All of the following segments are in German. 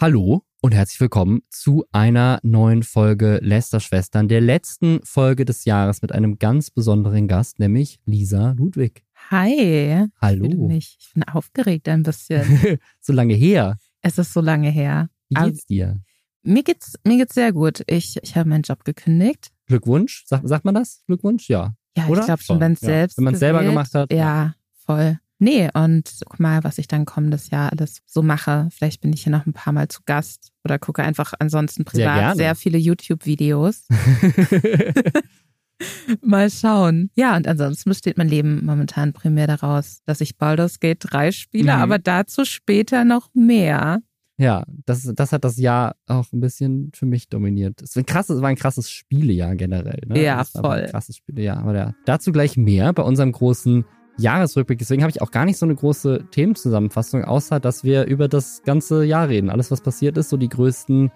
Hallo und herzlich willkommen zu einer neuen Folge Lästerschwestern, der letzten Folge des Jahres mit einem ganz besonderen Gast, nämlich Lisa Ludwig. Hi. Hallo. Ich, mich. ich bin aufgeregt ein bisschen. so lange her. Es ist so lange her. Wie geht's dir? Mir geht's, mir geht's sehr gut. Ich, ich habe meinen Job gekündigt. Glückwunsch, Sag, sagt man das? Glückwunsch? Ja. Ja, Oder? ich glaube schon, wenn es Ja. selbst. Wenn man es selber gemacht hat. Ja, voll. Nee, und guck mal, was ich dann kommendes Jahr alles so mache. Vielleicht bin ich hier noch ein paar Mal zu Gast oder gucke einfach ansonsten Sehr privat gerne. sehr viele YouTube-Videos. Mal schauen. Ja, und ansonsten besteht mein Leben momentan primär daraus, dass ich Baldur's Gate 3 spiele, Mhm. aber dazu später noch mehr. Ja, das, das hat das Jahr auch ein bisschen für mich dominiert. Es war ein krasses, es war ein krasses Spielejahr generell. Ne? Ja, voll. Ein krasses Spielejahr. Aber ja, dazu gleich mehr bei unserem großen Jahresrückblick. Deswegen habe ich auch gar nicht so eine große Themenzusammenfassung, außer dass wir über das ganze Jahr reden. Alles, was passiert ist, so die größten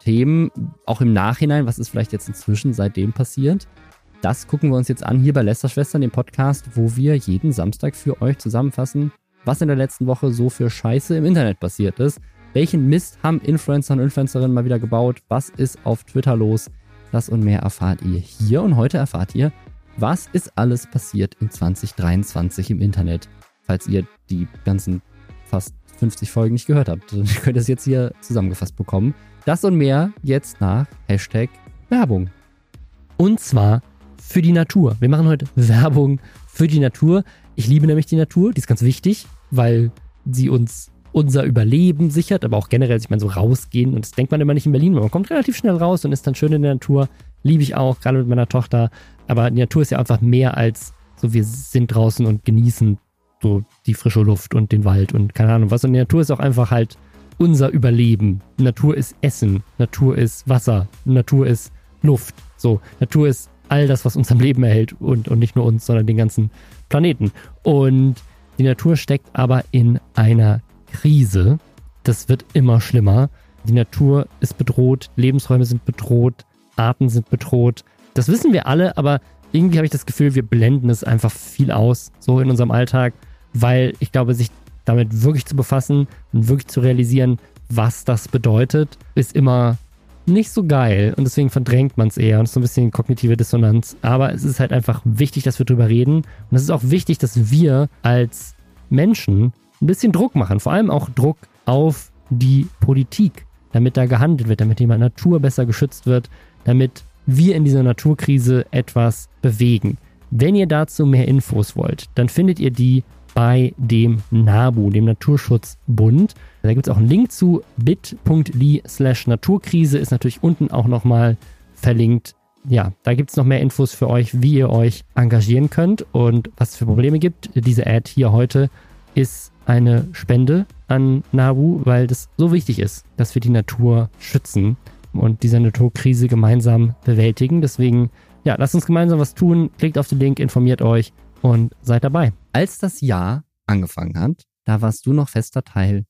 Themen, auch im Nachhinein, was ist vielleicht jetzt inzwischen seitdem passiert. Das gucken wir uns jetzt an hier bei Lästerschwestern, dem Podcast, wo wir jeden Samstag für euch zusammenfassen, was in der letzten Woche so für Scheiße im Internet passiert ist. Welchen Mist haben Influencer und Influencerinnen mal wieder gebaut? Was ist auf Twitter los? Das und mehr erfahrt ihr hier. Und heute erfahrt ihr, was ist alles passiert in 2023 im Internet. Falls ihr die ganzen fast 50 Folgen nicht gehört habt, dann könnt ihr es jetzt hier zusammengefasst bekommen. Das und mehr jetzt nach Hashtag Werbung. Und zwar für die Natur. Wir machen heute Werbung für die Natur. Ich liebe nämlich die Natur, die ist ganz wichtig, weil sie uns unser Überleben sichert, aber auch generell, ich meine, so rausgehen. Und das denkt man immer nicht in Berlin, weil man kommt relativ schnell raus und ist dann schön in der Natur. Liebe ich auch, gerade mit meiner Tochter. Aber die Natur ist ja einfach mehr als so, wir sind draußen und genießen so die frische Luft und den Wald und keine Ahnung was. Und die Natur ist auch einfach halt unser Überleben. Natur ist Essen, Natur ist Wasser, Natur ist Luft. So, Natur ist all das, was uns am Leben erhält und, und nicht nur uns, sondern den ganzen Planeten. Und die Natur steckt aber in einer Krise. Das wird immer schlimmer. Die Natur ist bedroht, Lebensräume sind bedroht, Arten sind bedroht. Das wissen wir alle, aber irgendwie habe ich das Gefühl, wir blenden es einfach viel aus, so in unserem Alltag, weil ich glaube, sich damit wirklich zu befassen und wirklich zu realisieren, was das bedeutet, ist immer nicht so geil und deswegen verdrängt man es eher und es ist so ein bisschen kognitive Dissonanz. Aber es ist halt einfach wichtig, dass wir drüber reden und es ist auch wichtig, dass wir als Menschen ein bisschen Druck machen, vor allem auch Druck auf die Politik, damit da gehandelt wird, damit die Natur besser geschützt wird, damit wir in dieser Naturkrise etwas bewegen. Wenn ihr dazu mehr Infos wollt, dann findet ihr die bei dem NABU, dem Naturschutzbund. Da gibt es auch einen Link zu bit.ly slash Naturkrise, ist natürlich unten auch nochmal verlinkt. Ja, da gibt es noch mehr Infos für euch, wie ihr euch engagieren könnt und was es für Probleme gibt. Diese Ad hier heute ist eine Spende an NABU, weil das so wichtig ist, dass wir die Natur schützen und diese Naturkrise gemeinsam bewältigen. Deswegen, ja, lasst uns gemeinsam was tun. Klickt auf den Link, informiert euch und seid dabei. Als das Jahr angefangen hat, da warst du noch fester Teil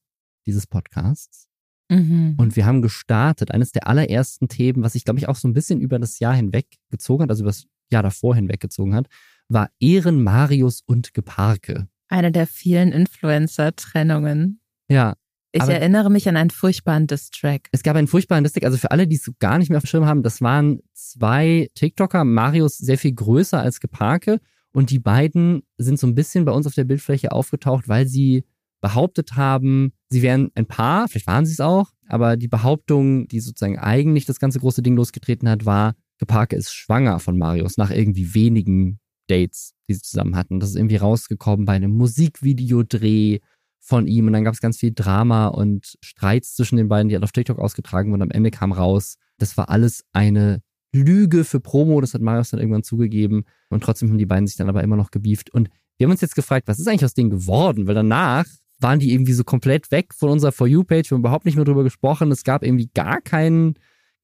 dieses Podcasts. Mhm. Und wir haben gestartet. Eines der allerersten Themen, was sich, glaube ich, auch so ein bisschen über das Jahr hinweg gezogen hat, also über das Jahr davor hinweg gezogen hat, war Ehren, Marius und Geparke. Eine der vielen Influencer-Trennungen. Ja, Ich Aber- erinnere mich an einen furchtbaren Diss-Track. Es gab einen furchtbaren District, also für alle, die es gar nicht mehr auf dem Schirm haben, das waren zwei TikToker, Marius sehr viel größer als Geparke. Und die beiden sind so ein bisschen bei uns auf der Bildfläche aufgetaucht, weil sie behauptet haben, sie wären ein Paar, vielleicht waren sie es auch, aber die Behauptung, die sozusagen eigentlich das ganze große Ding losgetreten hat, war, Geparke ist schwanger von Marius nach irgendwie wenigen Dates, die sie zusammen hatten. Das ist irgendwie rausgekommen bei einem Musikvideodreh von ihm und dann gab es ganz viel Drama und Streits zwischen den beiden, die halt auf TikTok ausgetragen wurden. Am Ende kam raus, das war alles eine Lüge für Promo, das hat Marius dann irgendwann zugegeben und trotzdem haben die beiden sich dann aber immer noch gebieft und wir haben uns jetzt gefragt, was ist eigentlich aus denen geworden? Weil danach waren die irgendwie so komplett weg von unserer For You-Page, wir haben überhaupt nicht mehr drüber gesprochen, es gab irgendwie gar kein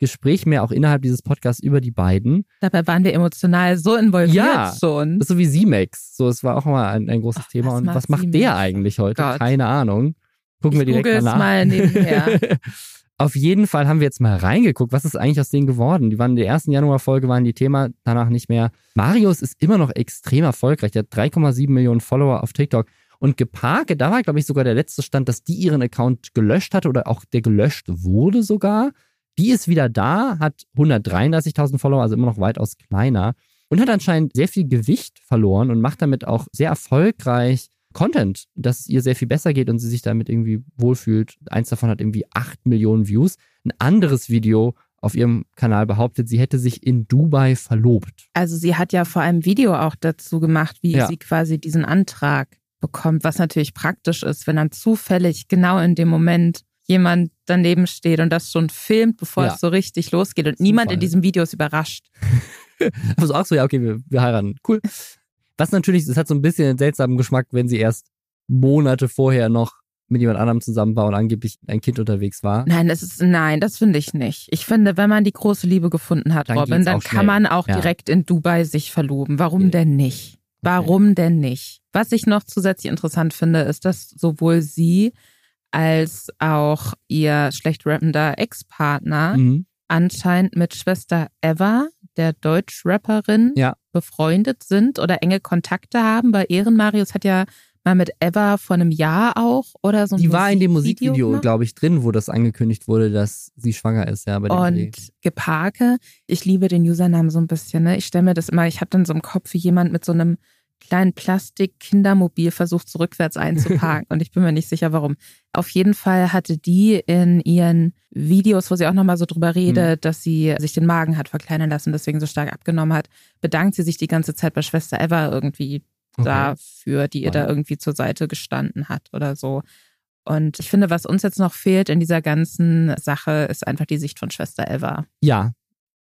Gespräch mehr, auch innerhalb dieses Podcasts über die beiden. Dabei waren wir emotional so involviert Ja. schon. Das ist so wie Z-Max. So, es war auch mal ein, ein großes Ach, Thema. Und was macht der eigentlich heute? Gott. Keine Ahnung. Gucken wir Ich direkt google's mal nach. mal nebenher. Auf jeden Fall haben wir jetzt mal reingeguckt, was ist eigentlich aus denen geworden? Die waren in der ersten Januarfolge, waren die Thema, danach nicht mehr. Marius ist immer noch extrem erfolgreich. Der hat 3,7 Millionen Follower auf TikTok. Und Geparke, da war, glaube ich, sogar der letzte Stand, dass die ihren Account gelöscht hatte oder auch der gelöscht wurde sogar. Die ist wieder da, hat 133.000 Follower, also immer noch weitaus kleiner und hat anscheinend sehr viel Gewicht verloren und macht damit auch sehr erfolgreich Content, dass es ihr sehr viel besser geht und sie sich damit irgendwie wohlfühlt. Eins davon hat irgendwie 8 Millionen Views. Ein anderes Video auf ihrem Kanal behauptet, sie hätte sich in Dubai verlobt. Also sie hat ja vor einem Video auch dazu gemacht, wie ja. sie quasi diesen Antrag bekommt, was natürlich praktisch ist, wenn dann zufällig genau in dem Moment jemand daneben steht und das schon filmt, bevor ja. es so richtig losgeht und niemand in diesem Video ist überrascht. also auch so, ja, okay, wir, wir heiraten. Cool. Was natürlich, es hat so ein bisschen einen seltsamen Geschmack, wenn sie erst Monate vorher noch mit jemand anderem zusammen war und angeblich ein Kind unterwegs war. Nein, das ist, nein, das finde ich nicht. Ich finde, wenn man die große Liebe gefunden hat, dann Robin, dann kann man auch ja. direkt in Dubai sich verloben. Warum okay. denn nicht? Warum okay. denn nicht? Was ich noch zusätzlich interessant finde, ist, dass sowohl sie als auch ihr schlecht rappender Ex-Partner mhm. anscheinend mit Schwester Eva, der Deutsch-Rapperin, ja. befreundet sind oder enge Kontakte haben. Weil Ehrenmarius hat ja mal mit Eva vor einem Jahr auch oder so. Die war in dem Musikvideo, glaube ich, drin, wo das angekündigt wurde, dass sie schwanger ist, ja. Bei dem Und Dreh. Geparke, ich liebe den Usernamen so ein bisschen, ne? Ich stelle mir das immer, ich habe dann so im Kopf, wie jemand mit so einem kleinen Plastik-Kindermobil versucht, so rückwärts einzuparken. und ich bin mir nicht sicher, warum. Auf jeden Fall hatte die in ihren Videos, wo sie auch nochmal so drüber redet, mhm. dass sie sich den Magen hat verkleinern lassen, deswegen so stark abgenommen hat, bedankt sie sich die ganze Zeit bei Schwester Eva irgendwie okay. dafür, die ihr da irgendwie zur Seite gestanden hat oder so. Und ich finde, was uns jetzt noch fehlt in dieser ganzen Sache, ist einfach die Sicht von Schwester Eva. Ja,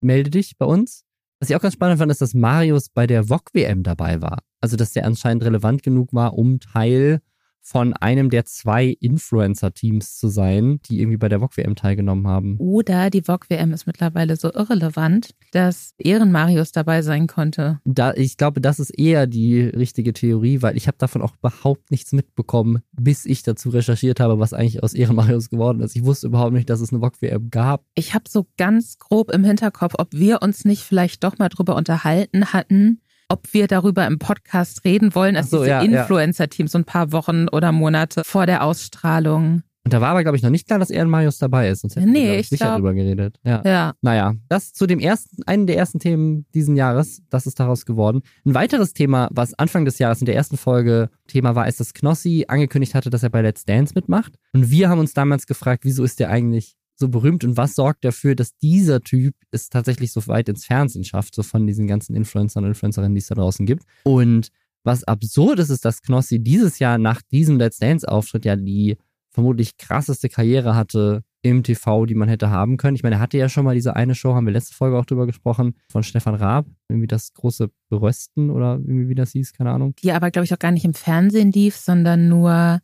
melde dich bei uns. Was ich auch ganz spannend fand, ist, dass Marius bei der VOG-WM dabei war. Also, dass der anscheinend relevant genug war, um Teil von einem der zwei Influencer-Teams zu sein, die irgendwie bei der VOG-WM teilgenommen haben. Oder die VOG-WM ist mittlerweile so irrelevant, dass Ehrenmarius dabei sein konnte. Da, ich glaube, das ist eher die richtige Theorie, weil ich habe davon auch überhaupt nichts mitbekommen, bis ich dazu recherchiert habe, was eigentlich aus Ehrenmarius geworden ist. Ich wusste überhaupt nicht, dass es eine VOG-WM gab. Ich habe so ganz grob im Hinterkopf, ob wir uns nicht vielleicht doch mal drüber unterhalten hatten, ob wir darüber im Podcast reden wollen, als so, diese ja, Influencer-Teams so ein paar Wochen oder Monate vor der Ausstrahlung. Und da war aber, glaube ich, noch nicht klar, dass Ehren Marius dabei ist. Sonst hätten nee, wir, ich sicher glaub, drüber geredet. Ja. ja. Naja, das zu dem ersten, einen der ersten Themen diesen Jahres. Das ist daraus geworden. Ein weiteres Thema, was Anfang des Jahres in der ersten Folge Thema war, ist, dass Knossi angekündigt hatte, dass er bei Let's Dance mitmacht. Und wir haben uns damals gefragt, wieso ist der eigentlich so berühmt und was sorgt dafür, dass dieser Typ es tatsächlich so weit ins Fernsehen schafft, so von diesen ganzen Influencern und Influencerinnen, die es da draußen gibt. Und was absurd ist, ist, dass Knossi dieses Jahr nach diesem Let's Dance-Auftritt ja die vermutlich krasseste Karriere hatte im TV, die man hätte haben können. Ich meine, er hatte ja schon mal diese eine Show, haben wir letzte Folge auch drüber gesprochen, von Stefan Raab, irgendwie das große Berösten oder irgendwie wie das hieß, keine Ahnung. Die aber, glaube ich, auch gar nicht im Fernsehen lief, sondern nur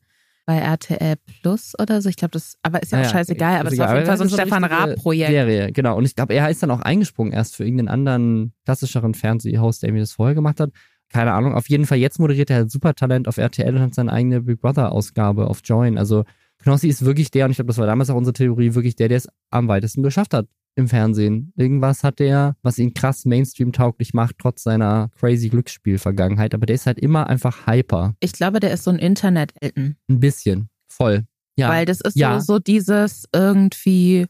bei RTL Plus oder so. Ich glaube, das, aber ist ja, ja auch scheißegal, aber es war auf jeden Fall so ein Stefan Raab-Projekt. Serie, genau. Und ich glaube, er ist dann auch eingesprungen erst für irgendeinen anderen klassischeren Fernsehhost, der mir das vorher gemacht hat. Keine Ahnung. Auf jeden Fall, jetzt moderiert er super Talent auf RTL und hat seine eigene Big Brother-Ausgabe auf Join. Also Knossi ist wirklich der, und ich glaube, das war damals auch unsere Theorie, wirklich der, der es am weitesten geschafft hat im Fernsehen. Irgendwas hat der, was ihn krass Mainstream-tauglich macht, trotz seiner crazy Glücksspiel-Vergangenheit. Aber der ist halt immer einfach hyper. Ich glaube, der ist so ein Internet-Elton. Ein bisschen. Voll. Ja. Weil das ist ja. so, so dieses irgendwie,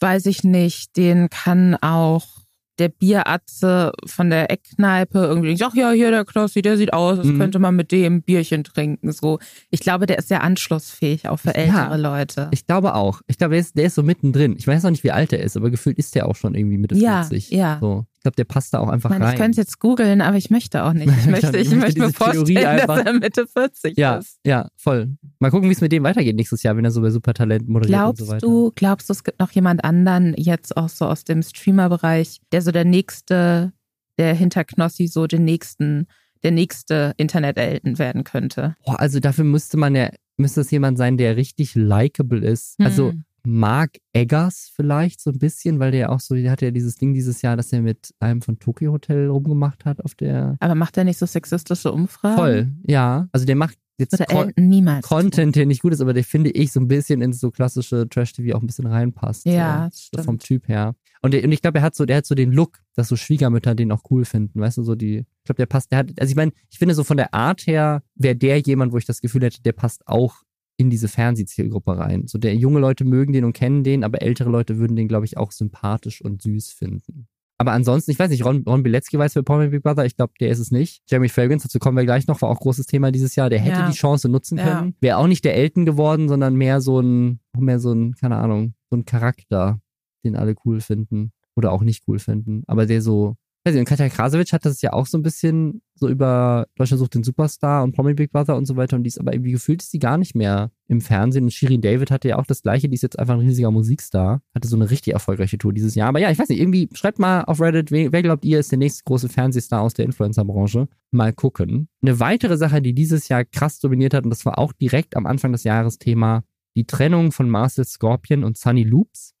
weiß ich nicht, den kann auch der Bieratze von der Eckkneipe irgendwie, ach ja, hier der Knossi, der sieht aus, das mhm. könnte man mit dem Bierchen trinken. So, ich glaube, der ist sehr anschlussfähig, auch für ältere ja, Leute. Ich glaube auch. Ich glaube, der ist, der ist so mittendrin. Ich weiß noch nicht, wie alt er ist, aber gefühlt ist der auch schon irgendwie Mitte ja, 40. Ja. So glaube, der passt da auch einfach ich meine, rein. Ich könnte es jetzt googeln, aber ich möchte auch nicht. Ich möchte, ich, ich möchte mir vorstellen, einfach, dass er Mitte 40 ja, ist. Ja, voll. Mal gucken, wie es mit dem weitergeht nächstes Jahr, wenn er so bei Supertalent moderiert glaubst und so weiter. Du, glaubst du, es gibt noch jemand anderen, jetzt auch so aus dem Streamer-Bereich, der so der nächste, der hinter Knossi so den nächsten, der nächste Internet-Elten werden könnte? Boah, also dafür müsste man ja, müsste es jemand sein, der richtig likable ist. Also hm. Also Mark Eggers vielleicht so ein bisschen, weil der auch so, der hatte ja dieses Ding dieses Jahr, dass er mit einem von Tokyo Hotel rumgemacht hat auf der. Aber macht er nicht so sexistische Umfragen? Voll, ja. Also der macht jetzt Con niemals. Content, der nicht gut ist, aber der finde ich so ein bisschen ins so klassische Trash-TV auch ein bisschen reinpasst. Ja, so, stimmt. so vom Typ her. Und, der, und ich glaube, er hat so, der hat so den Look, dass so Schwiegermütter den auch cool finden, weißt du, so die, ich glaube, der passt, der hat, also ich meine, ich finde so von der Art her, wäre der jemand, wo ich das Gefühl hätte, der passt auch in diese Fernsehzielgruppe rein. So der junge Leute mögen den und kennen den, aber ältere Leute würden den, glaube ich, auch sympathisch und süß finden. Aber ansonsten, ich weiß nicht, Ron, Ron Bilecki weiß für Paul Big Brother, ich glaube, der ist es nicht. Jeremy Fragrance, dazu kommen wir gleich noch, war auch großes Thema dieses Jahr. Der hätte Ja. die Chance nutzen Ja. können. Wäre auch nicht der Elton geworden, sondern mehr so ein, mehr so ein, keine Ahnung, so ein Charakter, den alle cool finden oder auch nicht cool finden. Aber der so, weiß ich, und Katja Krasowitsch hat das ja auch so ein bisschen so über Deutschland sucht den Superstar und Promi Big Brother und so weiter und die ist aber irgendwie gefühlt ist die gar nicht mehr im Fernsehen und Shirin David hatte ja auch das gleiche, die ist jetzt einfach ein riesiger Musikstar, hatte so eine richtig erfolgreiche Tour dieses Jahr, aber ja, ich weiß nicht, irgendwie schreibt mal auf Reddit, wer, wer glaubt ihr ist der nächste große Fernsehstar aus der Influencer-Branche? Mal gucken. Eine weitere Sache, die dieses Jahr krass dominiert hat und das war auch direkt am Anfang des Jahres Thema, die Trennung von Marcel Scorpion und Sunny Loops.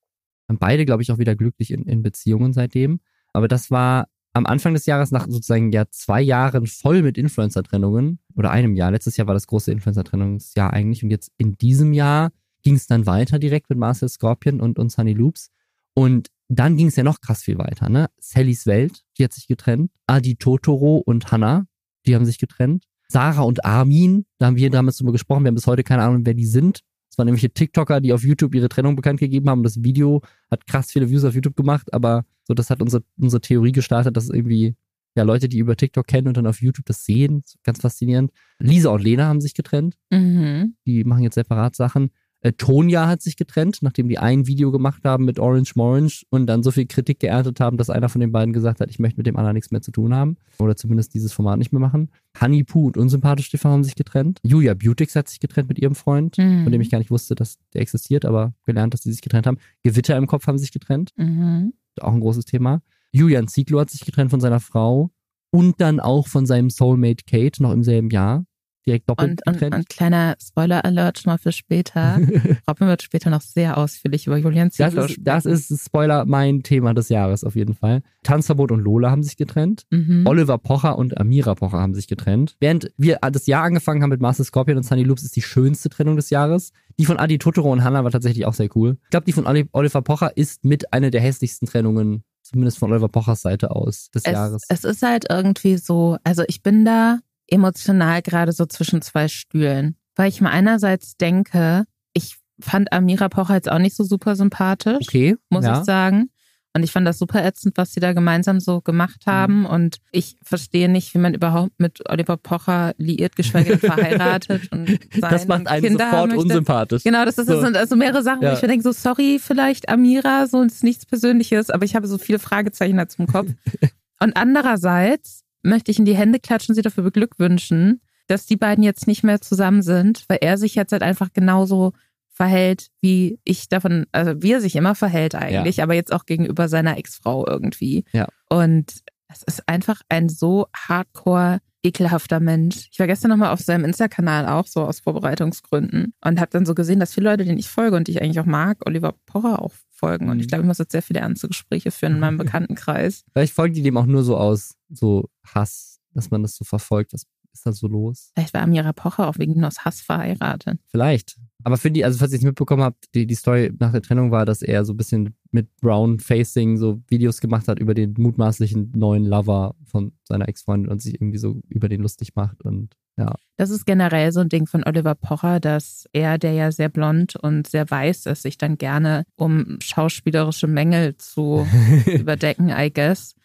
Haben beide, glaube ich, auch wieder glücklich in, in Beziehungen seitdem. Aber das war am Anfang des Jahres, nach sozusagen ja zwei Jahren voll mit Influencer-Trennungen oder einem Jahr. Letztes Jahr war das große Influencer-Trennungsjahr eigentlich und jetzt in diesem Jahr ging es dann weiter direkt mit Marcel Scorpion und, und Sunny Loops. Und dann ging es ja noch krass viel weiter, ne? Sallys Welt, die hat sich getrennt. Adi Totoro und Hannah, die haben sich getrennt. Sarah und Armin, da haben wir damals drüber gesprochen, wir haben bis heute keine Ahnung, wer die sind. Es waren nämlich TikToker, die auf YouTube ihre Trennung bekannt gegeben haben. Das Video hat krass viele Views auf YouTube gemacht, aber so, das hat unsere, unsere Theorie gestartet, dass irgendwie, ja, Leute, die über TikTok kennen und dann auf YouTube das sehen, ganz faszinierend. Lisa und Lena haben sich getrennt. Mhm. Die machen jetzt separat Sachen. Äh, Tonja hat sich getrennt, nachdem die ein Video gemacht haben mit Orange Morange und dann so viel Kritik geerntet haben, dass einer von den beiden gesagt hat, ich möchte mit dem anderen nichts mehr zu tun haben. Oder zumindest dieses Format nicht mehr machen. Honey Poo und Unsympathisch TV haben sich getrennt. Julia Beautix hat sich getrennt mit ihrem Freund, Mhm. von dem ich gar nicht wusste, dass der existiert, aber gelernt, dass sie sich getrennt haben. Gewitter im Kopf haben sich getrennt Mhm. Auch ein großes Thema. Julian Ziegler hat sich getrennt von seiner Frau und dann auch von seinem Soulmate Kate noch im selben Jahr. Direkt doppelt Und, und, getrennt. und kleiner Spoiler-Alert schon mal für später. Robin wird später noch sehr ausführlich über Julian das, Ziegler ist, das ist, Spoiler, mein Thema des Jahres auf jeden Fall. Tanzverbot und Lola haben sich getrennt. Mhm. Oliver Pocher und Amira Pocher haben sich getrennt. Während wir das Jahr angefangen haben mit Master Scorpion und Sunny Loops, ist die schönste Trennung des Jahres. Die von Adi Totoro und Hannah war tatsächlich auch sehr cool. Ich glaube, die von Oli- Oliver Pocher ist mit einer der hässlichsten Trennungen, zumindest von Oliver Pochers Seite aus, des Jahres. Es, es ist halt irgendwie so, also ich bin da emotional gerade so zwischen zwei Stühlen, weil ich mir einerseits denke, ich fand Amira Pocher jetzt auch nicht so super sympathisch, okay, muss ja. ich sagen. Und ich fand das super ätzend, was sie da gemeinsam so Mhm. gemacht haben. Und ich verstehe nicht, wie man überhaupt mit Oliver Pocher liiert, geschweige denn verheiratet und Das macht einen Kinder sofort möchte. unsympathisch. Genau, das, ist, das So. sind also mehrere Sachen, Ja. wo ich mir denke, so sorry, vielleicht Amira, so ist nichts Persönliches, aber ich habe so viele Fragezeichen dazu im Kopf. Und andererseits möchte ich in die Hände klatschen, sie dafür beglückwünschen, dass die beiden jetzt nicht mehr zusammen sind, weil er sich jetzt halt einfach genauso verhält, wie ich davon, also wie er sich immer verhält eigentlich, aber jetzt auch gegenüber seiner Ex-Frau irgendwie. Ja. Und es ist einfach ein so hardcore ekelhafter Mensch. Ich war gestern nochmal auf seinem Insta-Kanal auch so aus Vorbereitungsgründen und habe dann so gesehen, dass viele Leute, denen ich folge und die ich eigentlich auch mag, Oliver Pocher auch folgen. Und ich Mhm. glaube, ich muss jetzt sehr viele ernste Gespräche führen in meinem Bekanntenkreis. Vielleicht folgen die dem auch nur so aus, so Hass, dass man das so verfolgt. Was ist da so los? Vielleicht war Amira Pocher auch wegen ihm aus Hass verheiratet. Vielleicht. Aber für die, also falls ihr es mitbekommen habt, die, die Story nach der Trennung war, dass er so ein bisschen mit Brown Facing so Videos gemacht hat über den mutmaßlichen neuen Lover von seiner Ex-Freundin und sich irgendwie so über den lustig macht und ja. Das ist generell so ein Ding von Oliver Pocher, dass er, der ja sehr blond und sehr weiß ist, sich dann gerne, um schauspielerische Mängel zu überdecken, I guess,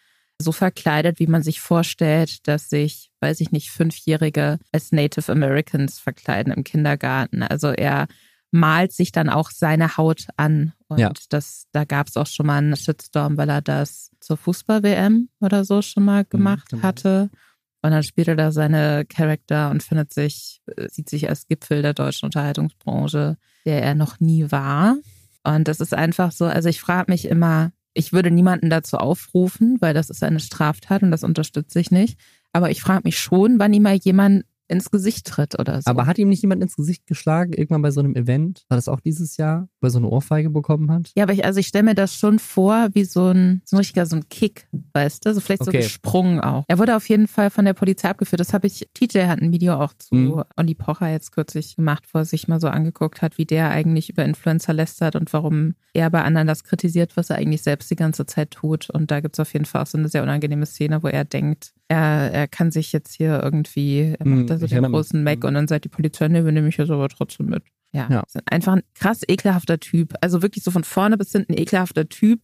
so verkleidet, wie man sich vorstellt, dass sich, weiß ich nicht, Fünfjährige als Native Americans verkleiden im Kindergarten. Also er malt sich dann auch seine Haut an. Und Ja. das, da gab es auch schon mal einen Shitstorm, weil er das zur Fußball-WM oder so schon mal gemacht genau. hatte. Und dann spielt er da seine Charakter und findet sich, äh, sieht sich als Gipfel der deutschen Unterhaltungsbranche, der er noch nie war. Und das ist einfach so, also ich frage mich immer, ich würde niemanden dazu aufrufen, weil das ist eine Straftat und das unterstütze ich nicht. Aber ich frage mich schon, wann ihm mal jemand ins Gesicht tritt oder so. Aber hat ihm nicht jemand ins Gesicht geschlagen, irgendwann bei so einem Event? War das auch dieses Jahr, wo er so eine Ohrfeige bekommen hat? Ja, aber ich, also ich stelle mir das schon vor, wie so ein, so ein richtiger, so ein Kick, weißt du? So vielleicht Okay. so gesprungen auch. Er wurde auf jeden Fall von der Polizei abgeführt. Das habe ich, TJ hat ein Video auch zu Mhm. Olli Pocher jetzt kürzlich gemacht, wo er sich mal so angeguckt hat, wie der eigentlich über Influencer lästert und warum er bei anderen das kritisiert, was er eigentlich selbst die ganze Zeit tut. Und da gibt's auf jeden Fall auch so eine sehr unangenehme Szene, wo er denkt, er, er kann sich jetzt hier irgendwie, er Mhm, macht da so ich den großen Mac und dann sagt die Polizei, nee, wir nehmen mich jetzt aber trotzdem mit. Ja, Ja. einfach ein krass ekelhafter Typ. Also wirklich so von vorne bis hinten ekelhafter Typ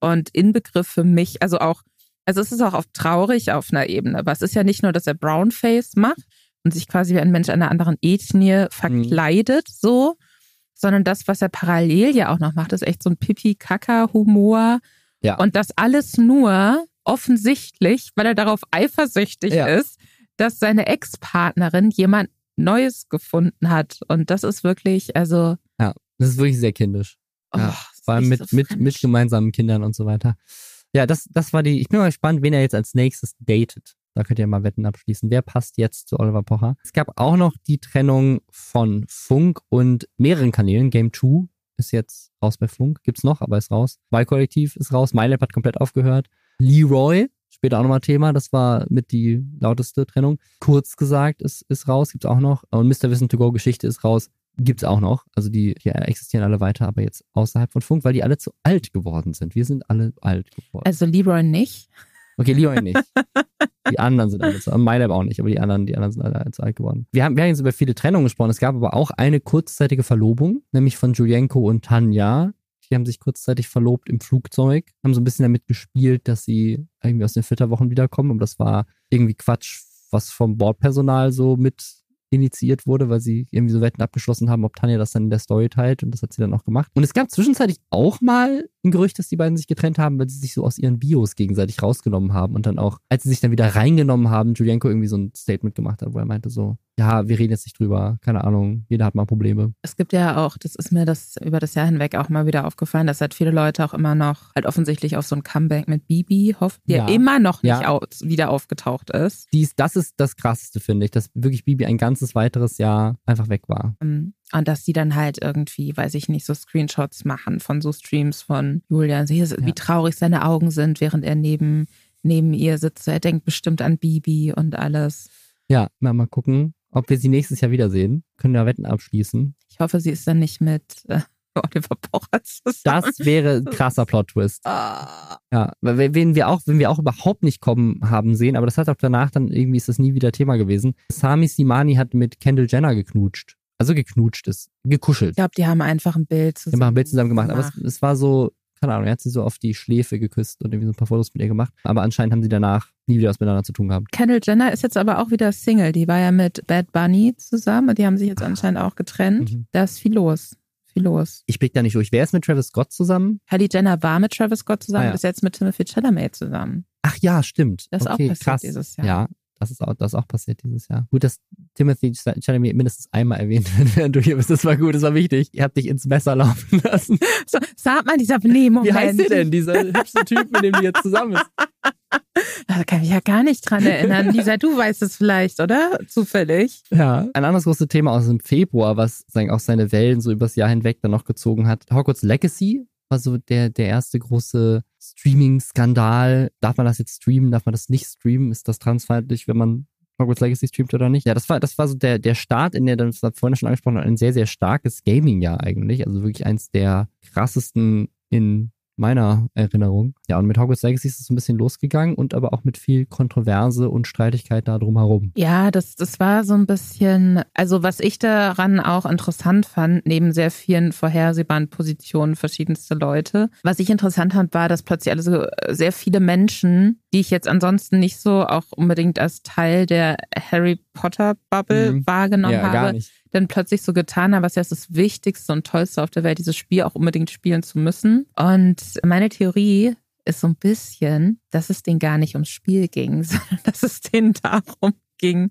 und Inbegriff für mich, also auch, also es ist auch oft traurig auf einer Ebene, aber es ist ja nicht nur, dass er Brownface macht und sich quasi wie ein Mensch einer anderen Ethnie verkleidet, so, sondern das, was er parallel ja auch noch macht, ist echt so ein Pipi-Kaka-Humor. Ja. Und das alles nur offensichtlich, weil er darauf eifersüchtig Ja. ist, dass seine Ex-Partnerin jemand Neues gefunden hat. Und das ist wirklich, also, Das ist wirklich sehr kindisch. oh, Ja, Vor allem mit, so mit, mit gemeinsamen Kindern und so weiter. Ja, das, das war die. Ich bin mal gespannt, wen er jetzt als nächstes datet. Da könnt ihr mal Wetten abschließen. Wer passt jetzt zu Oliver Pocher? Es gab auch noch die Trennung von Funk und mehreren Kanälen. Game 2 ist jetzt raus bei Funk. Gibt's noch, aber ist raus. Wahlkollektiv ist raus. MyLab hat komplett aufgehört. Leroy, später auch nochmal Thema. Das war mit die lauteste Trennung. Kurz gesagt, ist, ist raus. Gibt's auch noch. Und Mr. Wissen to Go Geschichte ist raus. Gibt's auch noch. Also die, die existieren alle weiter, aber jetzt außerhalb von Funk, weil die alle zu alt geworden sind. Wir sind alle alt geworden. Also Leroy nicht. Okay, Leroy nicht. Die anderen sind alle zu alt. MyLab auch nicht, aber die anderen, die anderen sind alle zu alt geworden. Wir haben, wir haben jetzt über viele Trennungen gesprochen. Es gab aber auch eine kurzzeitige Verlobung, nämlich von Julienko und Tanja. Die haben sich kurzzeitig verlobt im Flugzeug, haben so ein bisschen damit gespielt, dass sie irgendwie aus den Flitterwochen wiederkommen. Aber das war irgendwie Quatsch, was vom Bordpersonal so mit initiiert wurde, weil sie irgendwie so Wetten abgeschlossen haben, ob Tanja das dann in der Story teilt und das hat sie dann auch gemacht. Und es gab zwischenzeitlich auch mal ein Gerücht, dass die beiden sich getrennt haben, weil sie sich so aus ihren Bios gegenseitig rausgenommen haben und dann auch, als sie sich dann wieder reingenommen haben, Julienko irgendwie so ein Statement gemacht hat, wo er meinte so, ja, wir reden jetzt nicht drüber, keine Ahnung, jeder hat mal Probleme. Es gibt ja auch, das ist mir das über das Jahr hinweg auch mal wieder aufgefallen, dass halt viele Leute auch immer noch halt offensichtlich auf so ein Comeback mit Bibi hoffen, der Ja. immer noch nicht Ja. aus, wieder aufgetaucht ist. Dies, das ist das Krasseste, finde ich, dass wirklich Bibi ein ganzes weiteres Jahr einfach weg war. Ähm, Und dass die dann halt irgendwie, weiß ich nicht, so Screenshots machen von so Streams von Julian, wie, wie traurig seine Augen sind, während er neben, neben ihr sitzt. Er denkt bestimmt an Bibi und alles. Ja, mal, mal gucken, ob wir sie nächstes Jahr wiedersehen. Können ja Wetten abschließen. Ich hoffe, sie ist dann nicht mit äh, Oliver Pocher zusammen. Das wäre ein krasser Plot-Twist. Ah. Ja, weil wen wir auch, wenn wir auch überhaupt nicht kommen haben sehen, aber das hat auch danach dann irgendwie ist das nie wieder Thema gewesen. Sami Simani hat mit Kendall Jenner geknutscht. Also geknutscht ist, gekuschelt. Ich glaube, die haben einfach ein Bild zusammen. haben ein Bild zusammen gemacht, aber es, es war so, keine Ahnung, er hat sie so auf die Schläfe geküsst und irgendwie so ein paar Fotos mit ihr gemacht. Aber anscheinend haben sie danach nie wieder was miteinander zu tun gehabt. Kendall Jenner ist jetzt aber auch wieder Single. Die war ja mit Bad Bunny zusammen und die haben sich jetzt anscheinend auch getrennt. Mhm. Da ist viel los. Viel los. Ich blick da nicht durch. Wer ist mit Travis Scott zusammen? Kylie Jenner war mit Travis Scott zusammen, Ah, ja. ist jetzt mit Timothy Chalamet zusammen. Ach ja, stimmt. Das ist okay, auch passiert krass. dieses Jahr. Ja, das ist auch, das auch passiert dieses Jahr. Gut, dass Timothy Chalamet mindestens einmal erwähnt wird, während du hier bist. Das war gut, das war wichtig. Ihr habt dich ins Messer laufen lassen. So, sag mal, dieser Benehmen. Wie heißt der denn, dieser hübsche Typ, mit dem die jetzt zusammen ist? Da kann ich ja gar nicht dran erinnern. Lisa, du weißt es vielleicht, oder? Zufällig. Ja. Ein anderes großes Thema aus dem Februar, was sagen, auch seine Wellen so übers Jahr hinweg dann noch gezogen hat. Hogwarts Legacy war so der, der erste große Streaming-Skandal. Darf man das jetzt streamen? Darf man das nicht streamen? Ist das transfeindlich, wenn man Hogwarts Legacy streamt oder nicht? Ja, das war, das war so der, der Start in der, das war vorhin schon angesprochen, ein sehr, sehr starkes Gaming-Jahr eigentlich. Also wirklich eins der krassesten in meiner Erinnerung. Ja, und mit Hogwarts Legacy ist es ein bisschen losgegangen und aber auch mit viel Kontroverse und Streitigkeit da drumherum. Ja, das, das war so ein bisschen, also was ich daran auch interessant fand, neben sehr vielen vorhersehbaren Positionen verschiedenste Leute, was ich interessant fand, war, dass plötzlich also sehr viele Menschen, die ich jetzt ansonsten nicht so auch unbedingt als Teil der Harry Potter Bubble Mhm. wahrgenommen ja, gar habe, nicht. Dann plötzlich so getan haben, was ja das Wichtigste und Tollste auf der Welt, dieses Spiel auch unbedingt spielen zu müssen. Und meine Theorie ist so ein bisschen, dass es denen gar nicht ums Spiel ging, sondern dass es denen darum ging,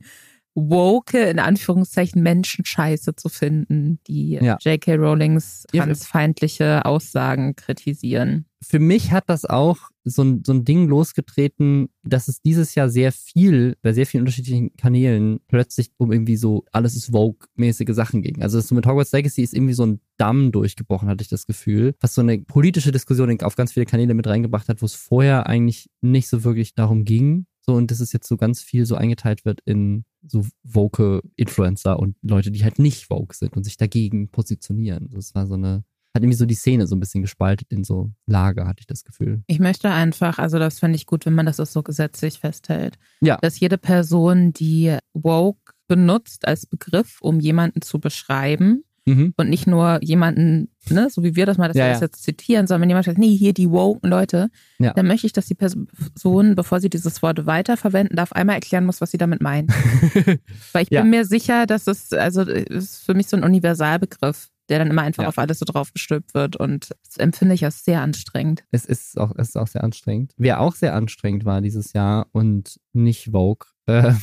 woke, in Anführungszeichen, Menschenscheiße zu finden, die Ja. J.K. Rowlings transfeindliche Aussagen kritisieren. Für mich hat das auch so ein, so ein Ding losgetreten, dass es dieses Jahr sehr viel, bei sehr vielen unterschiedlichen Kanälen plötzlich um irgendwie so alles ist Vogue-mäßige Sachen ging. Also so mit Hogwarts Legacy ist irgendwie so ein Damm durchgebrochen, hatte ich das Gefühl, was so eine politische Diskussion auf ganz viele Kanäle mit reingebracht hat, wo es vorher eigentlich nicht so wirklich darum ging. So, und das ist jetzt so ganz viel so eingeteilt wird in so woke Influencer und Leute, die halt nicht woke sind und sich dagegen positionieren. Das war so eine, hat irgendwie so die Szene so ein bisschen gespaltet in so Lager, hatte ich das Gefühl. Ich möchte einfach, also das fände ich gut, wenn man das auch so gesetzlich festhält, Ja. dass jede Person, die woke benutzt als Begriff, um jemanden zu beschreiben, Mhm. und nicht nur jemanden, ne, so wie wir das mal, dass Ja, wir das ja. jetzt zitieren, sondern wenn jemand sagt, nee, hier die woken Leute, Ja. dann möchte ich, dass die Person, bevor sie dieses Wort weiterverwenden darf, einmal erklären muss, was sie damit meint. Weil ich bin mir sicher, dass es, also es ist für mich so ein Universalbegriff, der dann immer einfach auf alles so draufgestülpt wird und das empfinde ich als sehr anstrengend. Es ist auch, es ist auch sehr anstrengend. Wer auch sehr anstrengend war dieses Jahr und nicht Vogue, äh,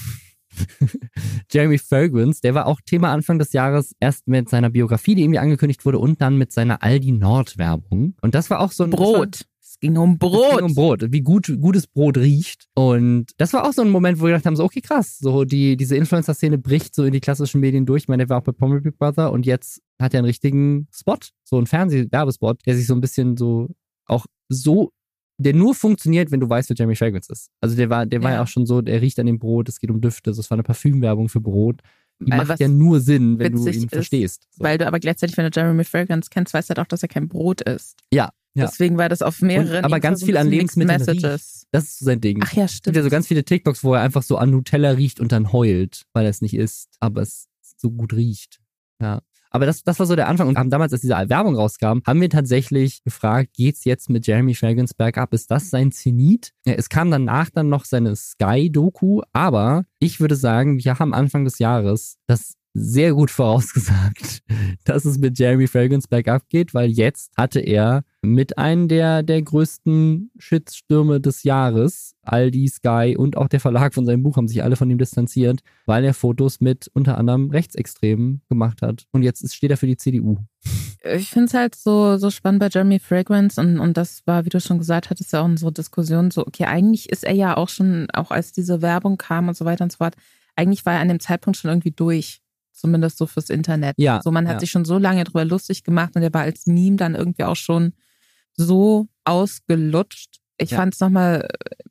Jeremy Fragrance, der war auch Thema Anfang des Jahres erst mit seiner Biografie, die irgendwie angekündigt wurde, und dann mit seiner Aldi Nord Werbung. Und das war auch so ein Brot. Es ging um Es Brot. ging um Brot, wie gut gutes Brot riecht. Und das war auch so ein Moment, wo wir gedacht haben, so okay, krass, so die diese Influencer-Szene bricht so in die klassischen Medien durch. Ich meine, der war auch bei Pommy Big Brother und jetzt hat er einen richtigen Spot, so einen Fernseh-Werbespot, der sich so ein bisschen so auch so der nur funktioniert, wenn du weißt, wer Jeremy Fragrance ist. Also der war, der war Ja. ja auch schon so, der riecht an dem Brot, es geht um Düfte, so, es war eine Parfümwerbung für Brot. Die Weil macht ja nur Sinn, wenn du ihn ist, verstehst. So. Weil du aber gleichzeitig, wenn du Jeremy Fragrance kennst, weißt du halt auch, dass er kein Brot ist. Ja, ja. Deswegen war das auf mehreren. Und- aber ganz viel an Lebensmitteln Messages. Das ist so sein Ding. Ach ja, Es gibt stimmt. ja so ganz viele TikToks, wo er einfach so an Nutella riecht und dann heult, weil er es nicht isst, aber es so gut riecht. Ja. Aber das, das war so der Anfang. Und haben damals, als diese Werbung rauskam, haben wir tatsächlich gefragt, geht's jetzt mit Jeremy Fragrance bergab? Ist das sein Zenit? Ja, es kam danach dann noch seine Sky-Doku, aber ich würde sagen, wir haben Anfang des Jahres das sehr gut vorausgesagt, dass es mit Jeremy Fragrance bergab geht, weil jetzt hatte er mit einem der, der größten Shitstürme des Jahres, Aldi, Sky und auch der Verlag von seinem Buch haben sich alle von ihm distanziert, weil er Fotos mit unter anderem Rechtsextremen gemacht hat. Und jetzt steht er für die CDU. ich finde es halt so, so spannend bei Jeremy Fragrance und, und das war, wie du schon gesagt hattest, ja auch unsere Diskussion so, okay, eigentlich ist er ja auch schon, auch als diese Werbung kam und so weiter und so fort, eigentlich war er an dem Zeitpunkt schon irgendwie durch. Zumindest so fürs Internet. Ja, So, man hat ja. sich schon so lange drüber lustig gemacht und er war als Meme dann irgendwie auch schon so ausgelutscht. Ich Ja. fand es nochmal,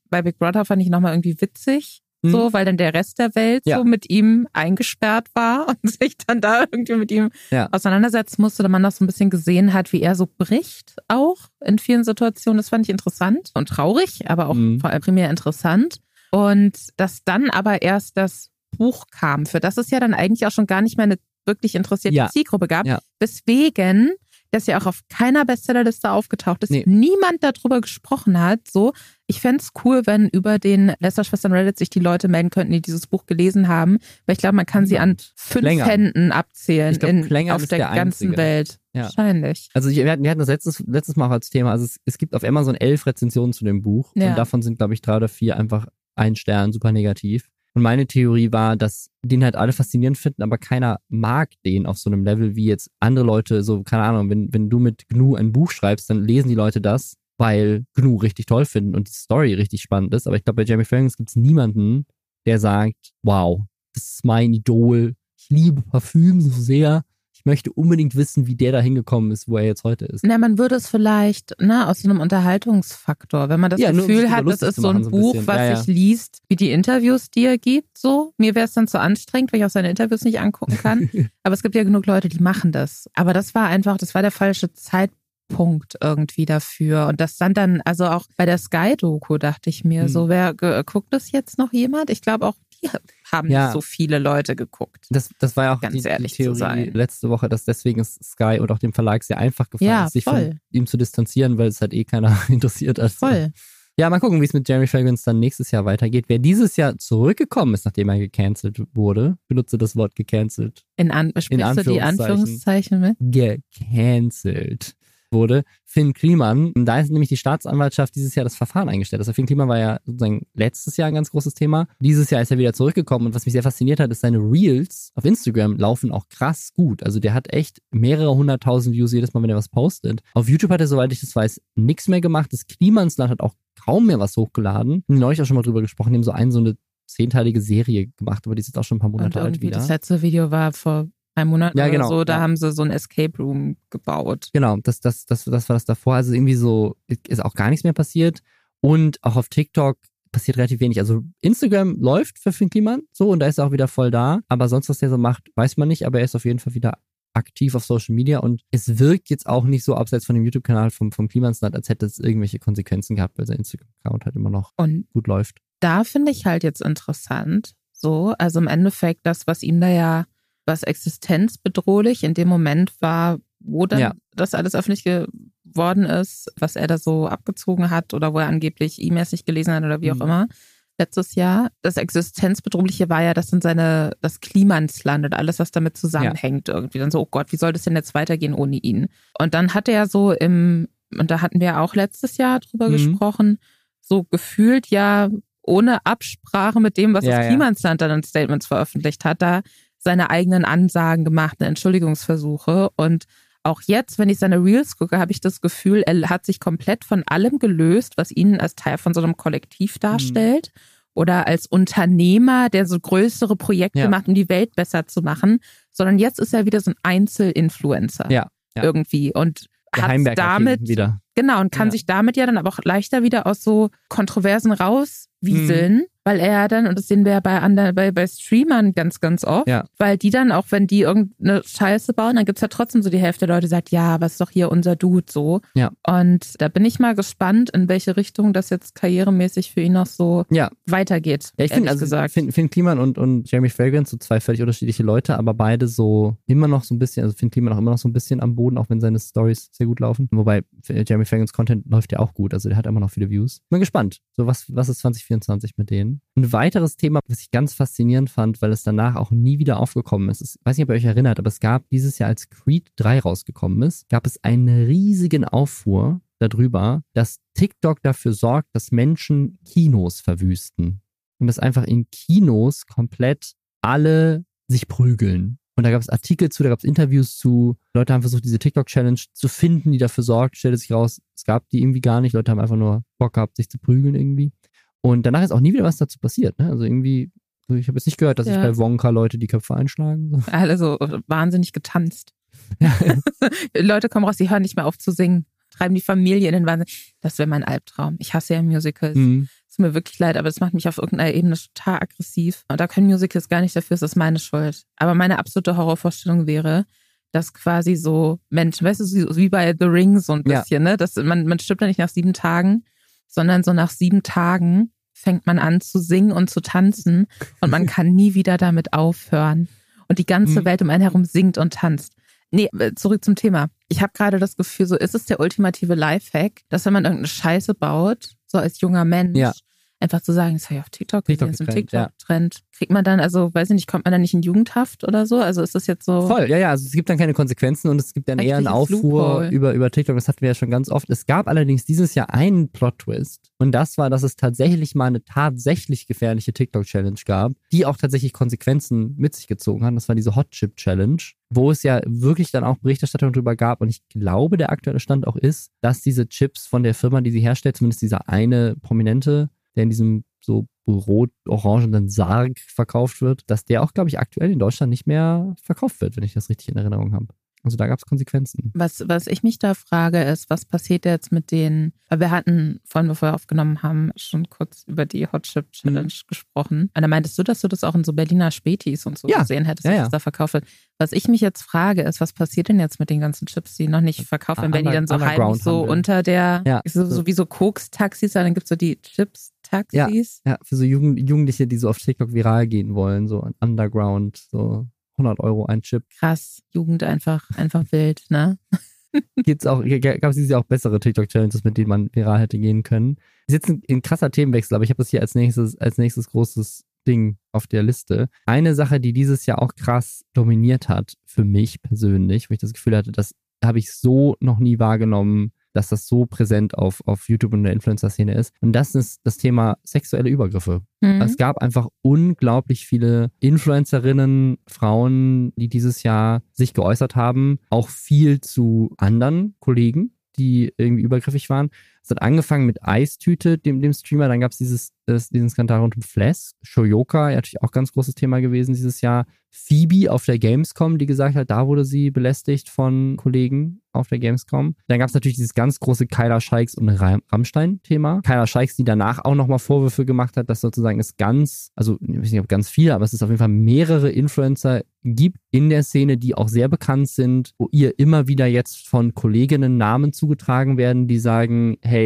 bei Big Brother fand ich nochmal irgendwie witzig. Mhm. So, weil dann der Rest der Welt Ja. so mit ihm eingesperrt war und sich dann da irgendwie mit ihm Ja. auseinandersetzen musste, oder man das so ein bisschen gesehen hat, wie er so bricht auch in vielen Situationen. Das fand ich interessant und traurig, aber auch Mhm. vor allem primär interessant. Und dass dann aber erst das Buch kam, für das es ja dann eigentlich auch schon gar nicht mehr eine wirklich interessierte Ja. Zielgruppe gab, Ja. weswegen das ja auch auf keiner Bestsellerliste aufgetaucht ist, Nee. niemand darüber gesprochen hat. So, ich fände es cool, wenn über den Lester-Schwestern Reddit sich die Leute melden könnten, die dieses Buch gelesen haben, weil ich glaube, man kann sie an fünf Klängern. Händen abzählen glaub, in, auf der, der ganzen. Welt. Ja. Wahrscheinlich. Also ich, wir, hatten, wir hatten das letztes, letztes Mal auch als Thema. Also es, es gibt auf Amazon elf Rezensionen zu dem Buch. Ja. Und davon sind, glaube ich, drei oder vier einfach ein Stern, super negativ. Und meine Theorie war, dass den halt alle faszinierend finden, aber keiner mag den auf so einem Level wie jetzt andere Leute, so, keine Ahnung, wenn, wenn du mit GNU ein Buch schreibst, dann lesen die Leute das, weil GNU richtig toll finden und die Story richtig spannend ist. Aber ich glaube, bei Jeremy Fragrance gibt es niemanden, der sagt, wow, das ist mein Idol. Ich liebe Parfüm so sehr. Ich möchte unbedingt wissen, wie der da hingekommen ist, wo er jetzt heute ist. Na, man würde es vielleicht, na, aus so einem Unterhaltungsfaktor, wenn man das Ja, Gefühl hat, das ist so ein machen, so ein Buch, was Ja, ja. sich liest, wie die Interviews, die er gibt, so. Mir wäre es dann zu anstrengend, weil ich auch seine Interviews nicht angucken kann. Aber es gibt ja genug Leute, die machen das. Aber das war einfach, das war der falsche Zeitpunkt irgendwie dafür. Und das stand dann, also auch bei der Sky-Doku dachte ich mir, Hm. so, wer guckt das jetzt noch jemand? Ich glaube auch, die haben Ja. so viele Leute geguckt. Das, das war ja auch Ganz die, die ehrlich zu Theorie sein. letzte Woche, dass deswegen es Sky und auch dem Verlag sehr einfach gefallen Ja, ist, sich voll. von ihm zu distanzieren, weil es halt eh keiner interessiert. Also, Voll. Ja, mal gucken, wie es mit Jeremy Fragrance dann nächstes Jahr weitergeht. Wer dieses Jahr zurückgekommen ist, nachdem er gecancelt wurde, benutze das Wort gecancelt, In, an, sprichst du die Anführungszeichen. Anführungszeichen mit? gecancelt. Wurde, Finn Kliman. Da ist nämlich die Staatsanwaltschaft dieses Jahr das Verfahren eingestellt. Also Finn Kliman war ja sozusagen letztes Jahr ein ganz großes Thema. Dieses Jahr ist er wieder zurückgekommen und was mich sehr fasziniert hat, ist seine Reels auf Instagram laufen auch krass gut. Also der hat echt mehrere hunderttausend Views jedes Mal, wenn er was postet. Auf YouTube hat er, soweit ich das weiß, nichts mehr gemacht. Das Klimansland hat auch kaum mehr was hochgeladen. Neulich auch schon mal drüber gesprochen, die haben so einen, so eine zehnteilige Serie gemacht, aber die ist jetzt auch schon ein paar Monate alt wieder. Das letzte Video war vor drei Monaten ja, genau, oder so, da ja. haben sie so ein Escape Room gebaut. Genau, das, das, das, das war das davor. Also irgendwie so ist auch gar nichts mehr passiert. Und auch auf TikTok passiert relativ wenig. Also Instagram läuft für Finn Kliman so und da ist er auch wieder voll da. Aber sonst, was der so macht, weiß man nicht. Aber er ist auf jeden Fall wieder aktiv auf Social Media und es wirkt jetzt auch nicht so abseits von dem YouTube-Kanal vom, vom Klimansland, als hätte es irgendwelche Konsequenzen gehabt, weil sein Instagram-Account halt immer noch und gut läuft. Da finde ich halt jetzt interessant, so, also im Endeffekt das, was ihm da ja, was existenzbedrohlich in dem Moment war, wo dann Ja. das alles öffentlich geworden ist, was er da so abgezogen hat oder wo er angeblich E-Mails nicht gelesen hat oder wie auch Mhm. immer. Letztes Jahr. Das Existenzbedrohliche war ja, dass dann seine, das Klimansland und alles, was damit zusammenhängt, irgendwie dann so, oh Gott, wie soll das denn jetzt weitergehen ohne ihn? Und dann hat er so im, und da hatten wir auch letztes Jahr drüber Mhm. gesprochen, so gefühlt ja ohne Absprache mit dem, was Ja, das ja. Klimansland dann in Statements veröffentlicht hat, da seine eigenen Ansagen gemacht, eine Entschuldigungsversuche. Und auch jetzt, wenn ich seine Reels gucke, habe ich das Gefühl, er hat sich komplett von allem gelöst, was ihn als Teil von so einem Kollektiv Mhm. darstellt. Oder als Unternehmer, der so größere Projekte Ja. macht, um die Welt besser zu machen, sondern jetzt ist er wieder so ein Einzelinfluencer Ja, ja. irgendwie und hat damit wieder. Genau, und kann Ja. sich damit ja dann aber auch leichter wieder aus so Kontroversen rauswieseln, Mhm. Weil er dann, und das sehen wir ja bei anderen, bei, bei Streamern ganz, ganz oft, Ja. weil die dann, auch wenn die irgendeine Scheiße bauen, dann gibt's ja trotzdem so die Hälfte der Leute, die sagt, ja, aber ist doch hier unser Dude so. Ja. Und da bin ich mal gespannt, in welche Richtung das jetzt karrieremäßig für ihn noch so Ja, weitergeht. Ja, ich finde, also gesagt. Finn, Finn Kliman und, und Jeremy Fragrance, so zwei völlig unterschiedliche Leute, aber beide so immer noch so ein bisschen, also Finn Kliman auch immer noch so ein bisschen am Boden, auch wenn seine Stories sehr gut laufen. Wobei äh, Jeremy Fragrance Content läuft ja auch gut, also der hat immer noch viele Views. Bin gespannt. So, was, was ist 2024 mit denen? Ein weiteres Thema, was ich ganz faszinierend fand, weil es danach auch nie wieder aufgekommen ist. Ich weiß nicht, ob ihr euch erinnert, aber es gab dieses Jahr, als Creed 3 rausgekommen ist, gab es einen riesigen Aufruhr darüber, dass TikTok dafür sorgt, dass Menschen Kinos verwüsten und dass einfach in Kinos komplett alle sich prügeln. Und da gab es Artikel zu, da gab es Interviews zu. Leute haben versucht, diese TikTok-Challenge zu finden, die dafür sorgt. Stellte sich raus, es gab die irgendwie gar nicht. Leute haben einfach nur Bock gehabt, sich zu prügeln irgendwie. Und danach ist auch nie wieder was dazu passiert. Ne? Also irgendwie, ich habe jetzt nicht gehört, dass sich Ja. bei Wonka Leute die Köpfe einschlagen. Alle so wahnsinnig getanzt. Ja. Leute kommen raus, die hören nicht mehr auf zu singen, treiben die Familie in den Wahnsinn. Das wäre mein Albtraum. Ich hasse ja Musicals. Mhm. Es tut mir wirklich leid, aber das macht mich auf irgendeiner Ebene total aggressiv. Und da können Musicals gar nicht dafür, es ist meine Schuld. Aber meine absolute Horrorvorstellung wäre, dass quasi so Menschen, weißt du, wie bei The Ring so ein Ja. bisschen, ne? Dass man, man stirbt ja nicht nach sieben Tagen, sondern so nach sieben Tagen fängt man an zu singen und zu tanzen und man kann nie wieder damit aufhören. Und die ganze Mhm. Welt um einen herum singt und tanzt. Nee, äh, zurück zum Thema. Ich habe gerade das Gefühl, so ist es der ultimative Lifehack, dass wenn man irgendeine Scheiße baut, so als junger Mensch, Ja. Einfach zu sagen, das habe ich auf TikTok gesehen, TikTok ist im getrennt, ja. TikTok-Trend. Kriegt man dann, also weiß ich nicht, kommt man dann nicht in Jugendhaft oder so? Also ist das jetzt so. Voll, ja, ja. Also es gibt dann keine Konsequenzen und es gibt dann eher einen Aufruhr über, über TikTok. Das hatten wir ja schon ganz oft. Es gab allerdings dieses Jahr einen Plot-Twist. Und das war, dass es tatsächlich mal eine tatsächlich gefährliche TikTok-Challenge gab, die auch tatsächlich Konsequenzen mit sich gezogen hat. Das war diese Hot Chip Challenge, wo es ja wirklich dann auch Berichterstattung drüber gab. Und ich glaube, der aktuelle Stand auch ist, dass diese Chips von der Firma, die sie herstellt, zumindest dieser eine Prominente, der in diesem so rot-orangenen Sarg verkauft wird, dass der auch, glaube ich, aktuell in Deutschland nicht mehr verkauft wird, wenn ich das richtig in Erinnerung habe. Also da gab es Konsequenzen. Was, was ich mich da frage, ist, was passiert jetzt mit den, weil wir hatten, vorhin bevor wir aufgenommen haben, schon kurz über die Hot Chip Challenge Mhm. gesprochen. Und da meintest du, dass du das auch in so Berliner Spätis und so Ja. gesehen hättest, Ja, dass ja. das da verkauft wird. Was ich mich jetzt frage, ist, was passiert denn jetzt mit den ganzen Chips, die noch nicht verkauft werden, wenn die dann so heimlich so unter der, Ja. so, so wie so Koks-Taxis, dann gibt's so die Chips-Taxis. Ja, für so Jugend Jugendliche, die so auf TikTok viral gehen wollen, so Underground, so 100 Euro ein Chip. Krass, Jugend einfach, einfach wild, ne? Gibt's auch, gab es dieses Jahr auch bessere TikTok-Challenges, mit denen man viral hätte gehen können. Ist jetzt ein, ein krasser Themenwechsel, aber ich habe das hier als nächstes, als nächstes großes Ding auf der Liste. Eine Sache, die dieses Jahr auch krass dominiert hat, für mich persönlich, wo ich das Gefühl hatte, dass habe ich so noch nie wahrgenommen, dass das so präsent auf, auf YouTube und der Influencer-Szene ist. Und das ist das Thema sexuelle Übergriffe. Mhm. Es gab einfach unglaublich viele Influencerinnen, Frauen, die dieses Jahr sich geäußert haben, auch viel zu anderen Kollegen, die irgendwie übergriffig waren. Es hat angefangen mit Eistüte, dem, dem Streamer, dann gab es dieses, diesen Skandal rund um Flash, Shoyoka, natürlich auch ganz großes Thema gewesen dieses Jahr. Phoebe auf der Gamescom, die gesagt hat, da wurde sie belästigt von Kollegen auf der Gamescom. Dann gab es natürlich dieses ganz große Kyla Scheiks und Rammstein-Thema. Kyla Scheiks, die danach auch nochmal Vorwürfe gemacht hat, dass sozusagen es ganz, also ich weiß nicht, ob ganz viele, aber es ist auf jeden Fall mehrere Influencer gibt in der Szene, die auch sehr bekannt sind, wo ihr immer wieder jetzt von Kolleginnen Namen zugetragen werden, die sagen, hey,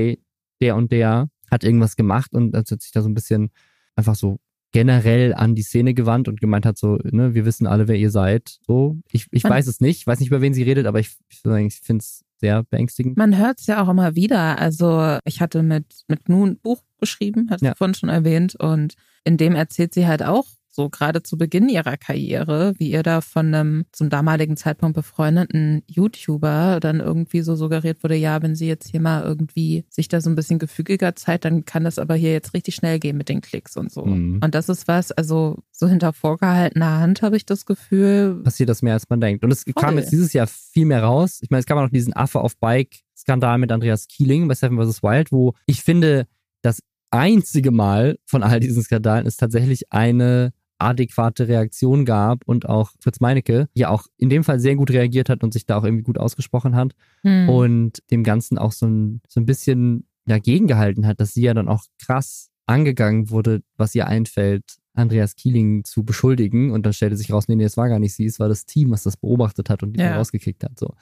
der und der hat irgendwas gemacht und hat sich da so ein bisschen einfach so generell an die Szene gewandt und gemeint hat, so, ne, wir wissen alle, wer ihr seid. So, ich, ich weiß es nicht, weiß nicht, über wen sie redet, aber ich, ich, finde es sehr beängstigend. Man hört es ja auch immer wieder. Also ich hatte mit, mit Gnu ein Buch geschrieben, hat ja. vorhin schon erwähnt, und in dem erzählt sie halt auch so gerade zu Beginn ihrer Karriere, wie ihr da von einem zum damaligen Zeitpunkt befreundeten YouTuber dann irgendwie so suggeriert wurde, ja, wenn sie jetzt hier mal irgendwie sich da so ein bisschen gefügiger zeigt, dann kann das aber hier jetzt richtig schnell gehen mit den Klicks und so. Mhm. Und das ist was, also so hinter vorgehaltener Hand habe ich das Gefühl. Passiert das mehr als man denkt. Und es voll. kam jetzt dieses Jahr viel mehr raus. Ich meine, es gab auch noch diesen Affe auf Bike Skandal mit Andreas Keeling bei Seven vs. Wild, wo ich finde, das einzige Mal von all diesen Skandalen ist tatsächlich eine adäquate Reaktion gab und auch Fritz Meinecke ja auch in dem Fall sehr gut reagiert hat und sich da auch irgendwie gut ausgesprochen hat hm. und dem Ganzen auch so ein, so ein bisschen ja, gegengehalten hat, dass sie ja dann auch krass angegangen wurde, was ihr einfällt, Andreas Kieling zu beschuldigen und dann stellte sich raus, nee, nee, es war gar nicht sie, es war das Team, was das beobachtet hat und die ja. rausgekickt hat, so.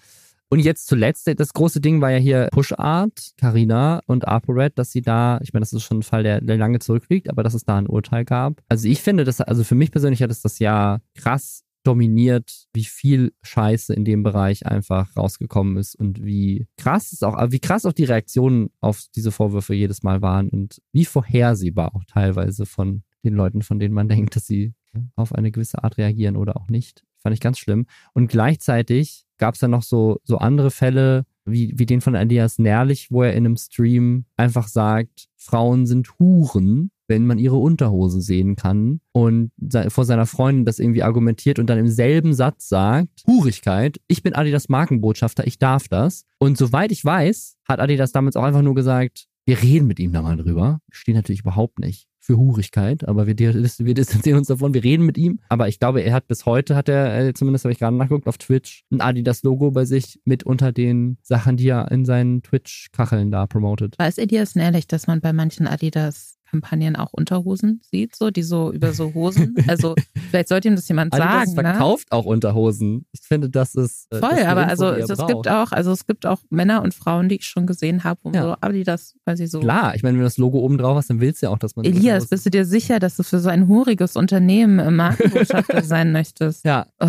Und jetzt zuletzt, das große Ding war ja hier Push Art, Carina und ApoRed, dass sie da, ich meine, das ist schon ein Fall, der, der lange zurückliegt, aber dass es da ein Urteil gab. Also ich finde, das, also für mich persönlich hat es das Jahr krass dominiert, wie viel Scheiße in dem Bereich einfach rausgekommen ist und wie krass es auch, wie krass auch die Reaktionen auf diese Vorwürfe jedes Mal waren und wie vorhersehbar auch teilweise von den Leuten, von denen man denkt, dass sie auf eine gewisse Art reagieren oder auch nicht. Fand ich ganz schlimm. Und gleichzeitig gab es dann noch so, so andere Fälle, wie, wie den von Elias Nährlich, wo er in einem Stream einfach sagt, Frauen sind Huren, wenn man ihre Unterhose sehen kann und vor seiner Freundin das irgendwie argumentiert und dann im selben Satz sagt, Hurigkeit, ich bin Adidas Markenbotschafter, ich darf das. Und soweit ich weiß, hat Adidas damals auch einfach nur gesagt, wir reden mit ihm da mal drüber. Steht natürlich überhaupt nicht für Hurigkeit, aber wir, wir distanzieren uns davon, wir reden mit ihm. Aber ich glaube, er hat bis heute, hat er, äh, zumindest habe ich gerade nachgeguckt, auf Twitch ein Adidas-Logo bei sich mit unter den Sachen, die er in seinen Twitch-Kacheln da promotet. Weiß Adidas ehrlich, dass man bei manchen Adidas Kampagnen auch Unterhosen sieht, so, die so über so Hosen. Also vielleicht sollte ihm das jemand sagen. Adidas ne? verkauft ne? auch Unterhosen. Ich finde, das ist äh, voll. Das aber also es, es gibt auch, also es gibt auch Männer und Frauen, die ich schon gesehen habe, wo ja. so Adidas quasi so. Klar, ich meine, wenn du das Logo oben drauf hast, dann willst du ja auch, dass man. Elias, bist du dir sicher, dass du für so ein huriges Unternehmen Markenbotschafter sein möchtest? Ja. Oh.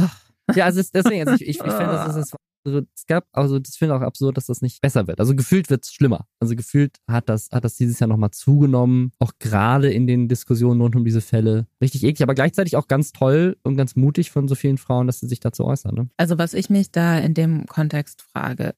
Ja, also deswegen, also ich, ich, ich finde, das ist also es gab, also das finde ich auch absurd, dass das nicht besser wird. Also gefühlt wird es schlimmer. Also gefühlt hat das, hat das dieses Jahr nochmal zugenommen, auch gerade in den Diskussionen rund um diese Fälle. Richtig eklig, aber gleichzeitig auch ganz toll und ganz mutig von so vielen Frauen, dass sie sich dazu äußern. Ne? Also was ich mich da in dem Kontext frage,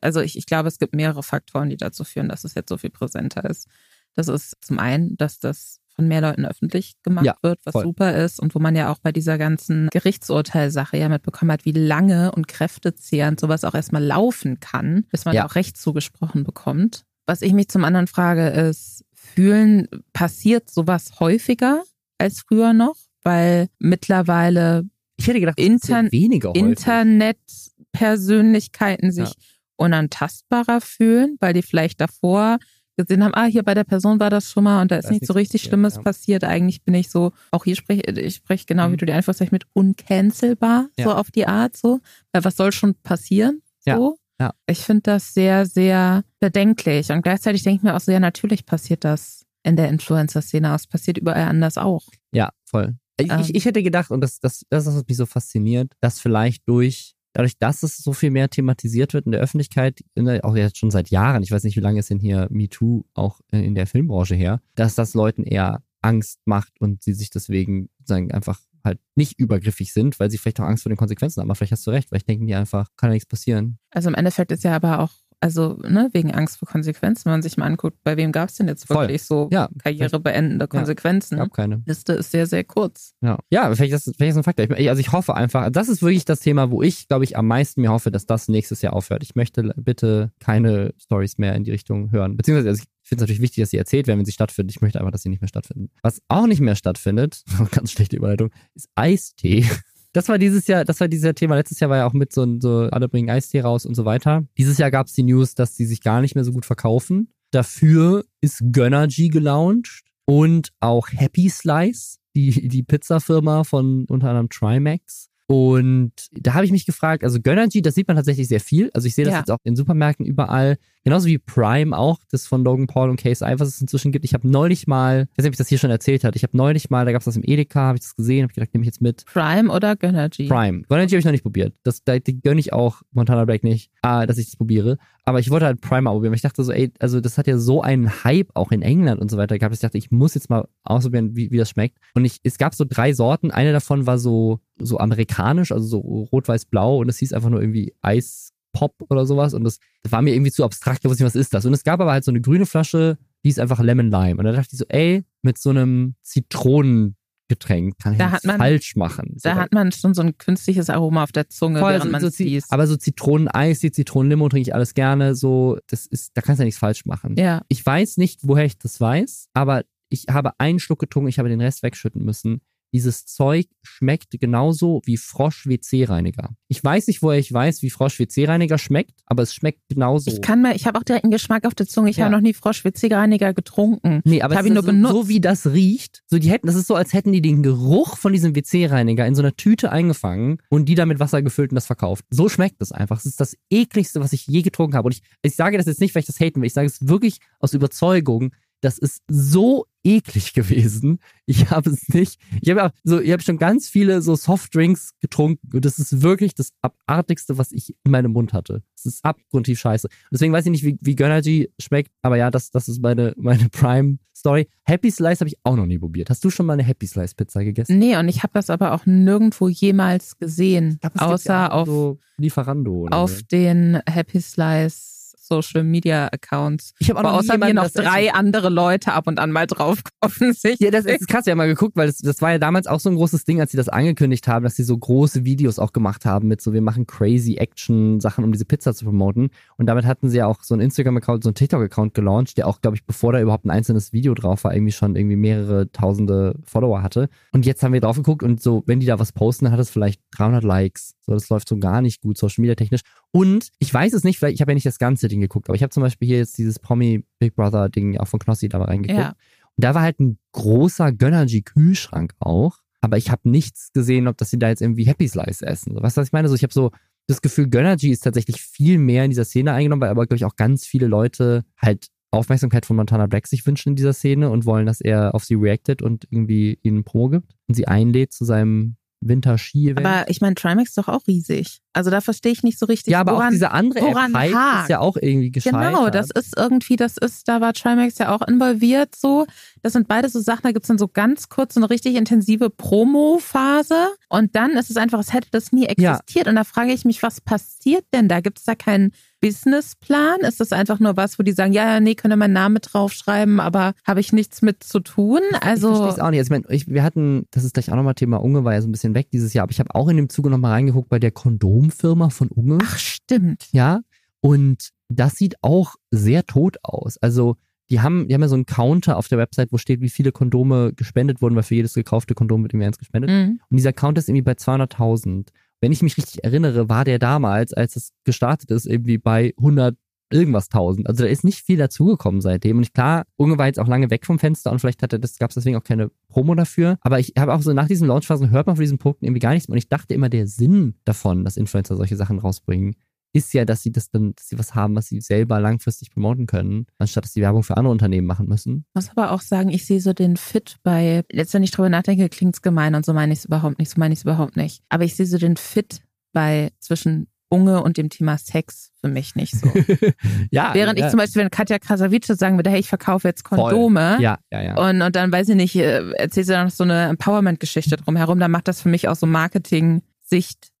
also ich, ich glaube, es gibt mehrere Faktoren, die dazu führen, dass es jetzt so viel präsenter ist. Das ist zum einen, dass das von mehr Leuten öffentlich gemacht ja, wird, was voll. super ist und wo man ja auch bei dieser ganzen Gerichtsurteilsache ja mitbekommen hat, wie lange und kräftezehrend sowas auch erstmal laufen kann, bis man ja. auch Recht zugesprochen bekommt. Was ich mich zum anderen frage, ist, fühlen, passiert sowas häufiger als früher noch? Weil mittlerweile ich hätte gedacht, Inter weniger Internetpersönlichkeiten sich ja. unantastbarer fühlen, weil die vielleicht davor gesehen haben, ah, hier bei der Person war das schon mal und da ist nichts so richtig passiert, Schlimmes ja. passiert. Eigentlich bin ich so, auch hier spreche ich spreche genau, mhm. wie du die Anführungszeichen mit uncancelbar, ja. so auf die Art, so. Weil was soll schon passieren? So. Ja. ja. Ich finde das sehr, sehr bedenklich. Und gleichzeitig denke ich mir auch so, ja, natürlich passiert das in der Influencer-Szene. Es passiert überall anders auch. Ja, voll. Ich, ähm. ich, ich hätte gedacht, und das, das, das ist, was mich so fasziniert, dass vielleicht durch dadurch, dass es so viel mehr thematisiert wird in der Öffentlichkeit, in der, auch jetzt schon seit Jahren, ich weiß nicht, wie lange ist denn hier MeToo auch in der Filmbranche her, dass das Leuten eher Angst macht und sie sich deswegen sagen einfach halt nicht übergriffig sind, weil sie vielleicht auch Angst vor den Konsequenzen haben. Aber vielleicht hast du recht, vielleicht denken die einfach, kann ja nichts passieren. Also im Endeffekt ist ja aber auch also ne, wegen Angst vor Konsequenzen, wenn man sich mal anguckt, bei wem gab es denn jetzt wirklich Voll. so ja, karrierebeendende Konsequenzen? Ja, gab keine. Liste ist sehr, sehr kurz. Ja, ja vielleicht, ist das, vielleicht ist das ein Faktor. Ich, also ich hoffe einfach, das ist wirklich das Thema, wo ich, glaube ich, am meisten mir hoffe, dass das nächstes Jahr aufhört. Ich möchte bitte keine Stories mehr in die Richtung hören. Beziehungsweise, also ich finde es natürlich wichtig, dass sie erzählt werden, wenn sie stattfinden. Ich möchte einfach, dass sie nicht mehr stattfinden. Was auch nicht mehr stattfindet, ganz schlechte Überleitung, ist Eistee. Das war dieses Jahr, das war dieses Jahr Thema. Letztes Jahr war ja auch mit so, so alle bringen Eistee raus und so weiter. Dieses Jahr gab es die News, dass die sich gar nicht mehr so gut verkaufen. Dafür ist Gönnergy gelauncht und auch Happy Slice, die, die Pizzafirma von unter anderem Trimax. Und da habe ich mich gefragt, also Gönnergy, das sieht man tatsächlich sehr viel. Also ich sehe das ja. jetzt auch in Supermärkten überall. Genauso wie Prime auch, das von Logan Paul und Case I, was es inzwischen gibt. Ich habe neulich mal, ich weiß nicht, ob ich das hier schon erzählt habe, ich habe neulich mal, da gab es das im Edeka, habe ich das gesehen, habe ich gedacht, nehme ich jetzt mit. Prime oder Gönnergy? Prime. Gönnergy habe ich noch nicht probiert. Das, da, die gönne ich auch Montana Black nicht, ah, dass ich das probiere. Aber ich wollte halt Prime probieren, weil ich dachte so, ey, also das hat ja so einen Hype auch in England und so weiter gehabt, ich dachte, ich muss jetzt mal ausprobieren, wie, wie das schmeckt. Und ich, es gab so drei Sorten. Eine davon war so, so amerikanisch, also so rot-weiß-blau und es hieß einfach nur irgendwie Eis Pop oder sowas. Und das, war mir irgendwie zu abstrakt. Ich wusste nicht, was ist das? Und es gab aber halt so eine grüne Flasche, die ist einfach Lemon Lime. Und da dachte ich so, ey, mit so einem Zitronengetränk kann ich da nichts man, falsch machen. So, da hat man schon so ein künstliches Aroma auf der Zunge, voll, während man so, Aber so Zitroneneis, die Zitronenlimo trinke ich alles gerne. So, das ist, da kannst du ja nichts falsch machen. Ja. Ich weiß nicht, woher ich das weiß, aber ich habe einen Schluck getrunken, ich habe den Rest wegschütten müssen dieses Zeug schmeckt genauso wie Frosch-WC-Reiniger. Ich weiß nicht, woher ich weiß, wie Frosch-WC-Reiniger schmeckt, aber es schmeckt genauso. Ich kann mal, ich habe auch direkt einen Geschmack auf der Zunge. Ich ja. habe noch nie Frosch-WC-Reiniger getrunken. Nee, aber ich es ist nur so, benutzt. so wie das riecht. So, die hätten, das ist so, als hätten die den Geruch von diesem WC-Reiniger in so einer Tüte eingefangen und die dann mit Wasser gefüllt und das verkauft. So schmeckt es einfach. Es ist das ekligste, was ich je getrunken habe. Und ich, ich sage das jetzt nicht, weil ich das haten will. Ich sage es wirklich aus Überzeugung. Das ist so eklig gewesen. Ich habe es nicht. Ich habe ja so, ich habe schon ganz viele so Softdrinks getrunken und das ist wirklich das abartigste, was ich in meinem Mund hatte. Das ist abgrundtief scheiße. Deswegen weiß ich nicht, wie, wie Gönnergy schmeckt, aber ja, das, das ist meine, meine Prime Story. Happy Slice habe ich auch noch nie probiert. Hast du schon mal eine Happy Slice Pizza gegessen? Nee, und ich habe das aber auch nirgendwo jemals gesehen. Glaub, außer ja auf so Lieferando. Oder auf so. den Happy Slice Social Media Accounts. Ich habe auch noch außer mir noch drei andere Leute ab und an mal drauf offensichtlich. Ja, das ist krass. Ich habe mal geguckt, weil das, das war ja damals auch so ein großes Ding, als sie das angekündigt haben, dass sie so große Videos auch gemacht haben mit so, wir machen crazy Action Sachen, um diese Pizza zu promoten. Und damit hatten sie ja auch so einen Instagram-Account, so einen TikTok-Account gelauncht, der auch, glaube ich, bevor da überhaupt ein einzelnes Video drauf war, irgendwie schon irgendwie mehrere tausende Follower hatte. Und jetzt haben wir drauf geguckt und so, wenn die da was posten, dann hat es vielleicht 300 Likes. So, das läuft so gar nicht gut, Social Media technisch. Und ich weiß es nicht, vielleicht, ich habe ja nicht das ganze Ding geguckt, aber ich habe zum Beispiel hier jetzt dieses Promi Big Brother Ding auch von Knossi da mal reingeguckt. Ja. Und da war halt ein großer Gönnergy Kühlschrank auch. Aber ich habe nichts gesehen, ob dass sie da jetzt irgendwie Happy Slice essen. Weißt du, was ich meine? So, ich habe so das Gefühl, Gönnergy ist tatsächlich viel mehr in dieser Szene eingenommen, weil aber, glaube ich, auch ganz viele Leute halt Aufmerksamkeit von Montana Black sich wünschen in dieser Szene und wollen, dass er auf sie reactet und irgendwie ihnen Pro gibt und sie einlädt zu seinem Winter-Ski-Event. Aber ich meine, Trimax ist doch auch riesig. Also da verstehe ich nicht so richtig. Ja, aber woran, auch diese andere woran App ist ja auch irgendwie gescheitert. Genau, das ist irgendwie, das ist, da war Trimax ja auch involviert so. Das sind beide so Sachen, da gibt es dann so ganz kurz so eine richtig intensive Promo-Phase und dann ist es einfach, als hätte das nie existiert. Ja. Und da frage ich mich, was passiert denn da? Gibt es da keinen Businessplan? Ist das einfach nur was, wo die sagen, ja, ja, nee, können meinen Namen draufschreiben, aber habe ich nichts mit zu tun? Also ich verstehe es auch nicht. Also ich meine, ich, wir hatten, das ist gleich auch nochmal Thema Unge, war ja so ein bisschen weg dieses Jahr, aber ich habe auch in dem Zuge nochmal reingeguckt bei der Kondomfirma von Unge. Ach, stimmt. Ja, und das sieht auch sehr tot aus. Also die haben, die haben ja so einen Counter auf der Website, wo steht, wie viele Kondome gespendet wurden, weil für jedes gekaufte Kondom wird irgendwie eins gespendet. Mhm. Und dieser Counter ist irgendwie bei 200.000 wenn ich mich richtig erinnere, war der damals, als es gestartet ist, irgendwie bei 100 irgendwas tausend. Also da ist nicht viel dazugekommen seitdem. Und klar, Unge war jetzt auch lange weg vom Fenster und vielleicht hatte das, gab es deswegen auch keine Promo dafür. Aber ich habe auch so nach diesen Launchphasen hört man von diesen Punkten irgendwie gar nichts mehr. Und ich dachte immer, der Sinn davon, dass Influencer solche Sachen rausbringen, ist ja, dass sie das dann, dass sie was haben, was sie selber langfristig promoten können, anstatt dass sie Werbung für andere Unternehmen machen müssen. Ich muss aber auch sagen, ich sehe so den Fit bei, jetzt wenn ich drüber nachdenke, klingt es gemein und so meine ich es überhaupt nicht, so meine ich es überhaupt nicht. Aber ich sehe so den Fit bei zwischen Unge und dem Thema Sex für mich nicht so. ja, Während ja. ich zum Beispiel, wenn Katja Krasavice sagen würde, hey, ich verkaufe jetzt. Kondome. Ja, ja, ja. Und, und dann weiß ich nicht, äh, erzählt sie dann noch so eine Empowerment-Geschichte drumherum, dann macht das für mich auch so Marketing-Sicht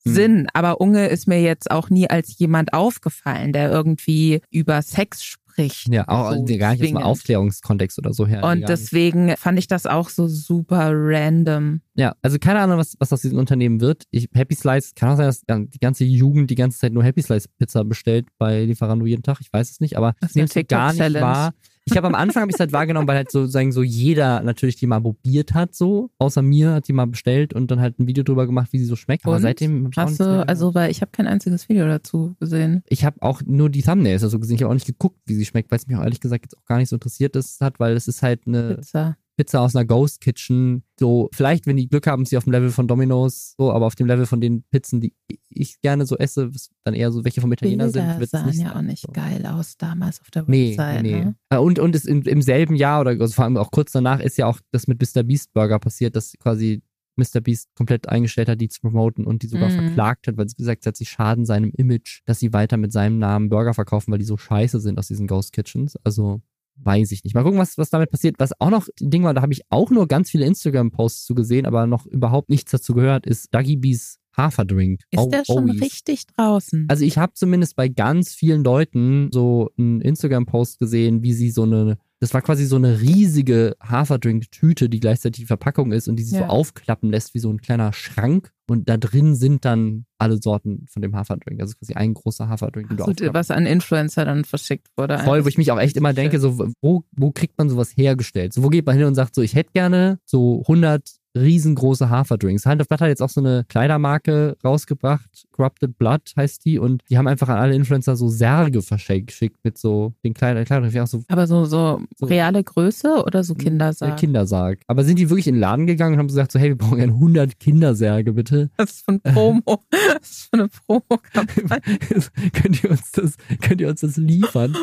Hm. Sinn. Aber Unge ist mir jetzt auch nie als jemand aufgefallen, der irgendwie über Sex spricht. ja, auch so gar nicht aus dem zwingend. Aufklärungskontext oder so her. Und deswegen fand ich das auch so super random. Ja, also keine Ahnung, was, was aus diesem Unternehmen wird. Ich, Happy Slice, kann auch sein, dass die ganze Jugend die ganze Zeit nur Happy Slice Pizza bestellt bei Lieferando jeden Tag. Ich weiß es nicht, aber es gar nicht wahr. Ich habe am Anfang habe ich es halt wahrgenommen, weil halt so sagen so jeder natürlich die mal probiert hat, so außer mir hat die mal bestellt und dann halt ein Video drüber gemacht, wie sie so schmeckt. Aber Und? seitdem Hast du, also, weil ich habe kein einziges Video dazu gesehen. ich habe auch nur die Thumbnails also gesehen. Ich habe auch nicht geguckt, wie sie schmeckt, weil es mich auch ehrlich gesagt jetzt auch gar nicht so interessiert ist, hat, weil es ist halt eine Pizza. Pizza aus einer Ghost Kitchen. So, vielleicht, wenn die Glück haben, ist sie auf dem Level von Domino's, so, aber auf dem Level von den Pizzen, die ich gerne so esse, was dann eher so welche vom Italiener Bilder sind, sahen nicht ja sein, auch nicht so. geil aus damals auf der Nee, Website. nee. Ne? Äh, Und, und es im, im selben Jahr oder also vor allem auch kurz danach ist ja auch das mit Mr. Beast Burger passiert, dass quasi Mr. Beast komplett eingestellt hat, die zu promoten und die sogar Mhm. verklagt hat, weil sie gesagt hat, sie schaden seinem Image, dass sie weiter mit seinem Namen Burger verkaufen, weil die so scheiße sind aus diesen Ghost Kitchens. Also weiß ich nicht. Mal gucken, was, was damit passiert. Was auch noch ein Ding war, da habe ich auch nur ganz viele Instagram-Posts zu gesehen, aber noch überhaupt nichts dazu gehört, ist Duggy Bees Haferdrink. Ist Oh, der schon Owies. richtig draußen? Also ich habe zumindest bei ganz vielen Leuten so einen Instagram-Post gesehen, wie sie so eine, das war quasi so eine riesige Haferdrink-Tüte, die gleichzeitig die Verpackung ist und die sich so Ja. aufklappen lässt wie so ein kleiner Schrank und da drin sind dann alle Sorten von dem Haferdrink. Also quasi ein großer Haferdrink, so, aufklappen was an Influencer dann verschickt wurde. Voll, wo ich mich auch echt immer denke, so, wo, wo kriegt man sowas hergestellt? So, wo geht man hin und sagt so, ich hätte gerne so 100 riesengroße Haferdrinks. Hand of Blood hat jetzt auch so eine Kleidermarke rausgebracht, Corrupted Blood heißt die und die haben einfach an alle Influencer so Särge verschickt geschickt mit so den Kleider, Kleidern, auch so Aber so, so So. reale Größe oder so der Kindersarg? Kindersarg. Aber sind die wirklich in den Laden gegangen und haben gesagt so, hey, wir brauchen gerne 100 Kindersärge, bitte? Das ist von Promo. das ist für eine Promo-Kampagne. könnt ihr uns das, könnt ihr uns das liefern?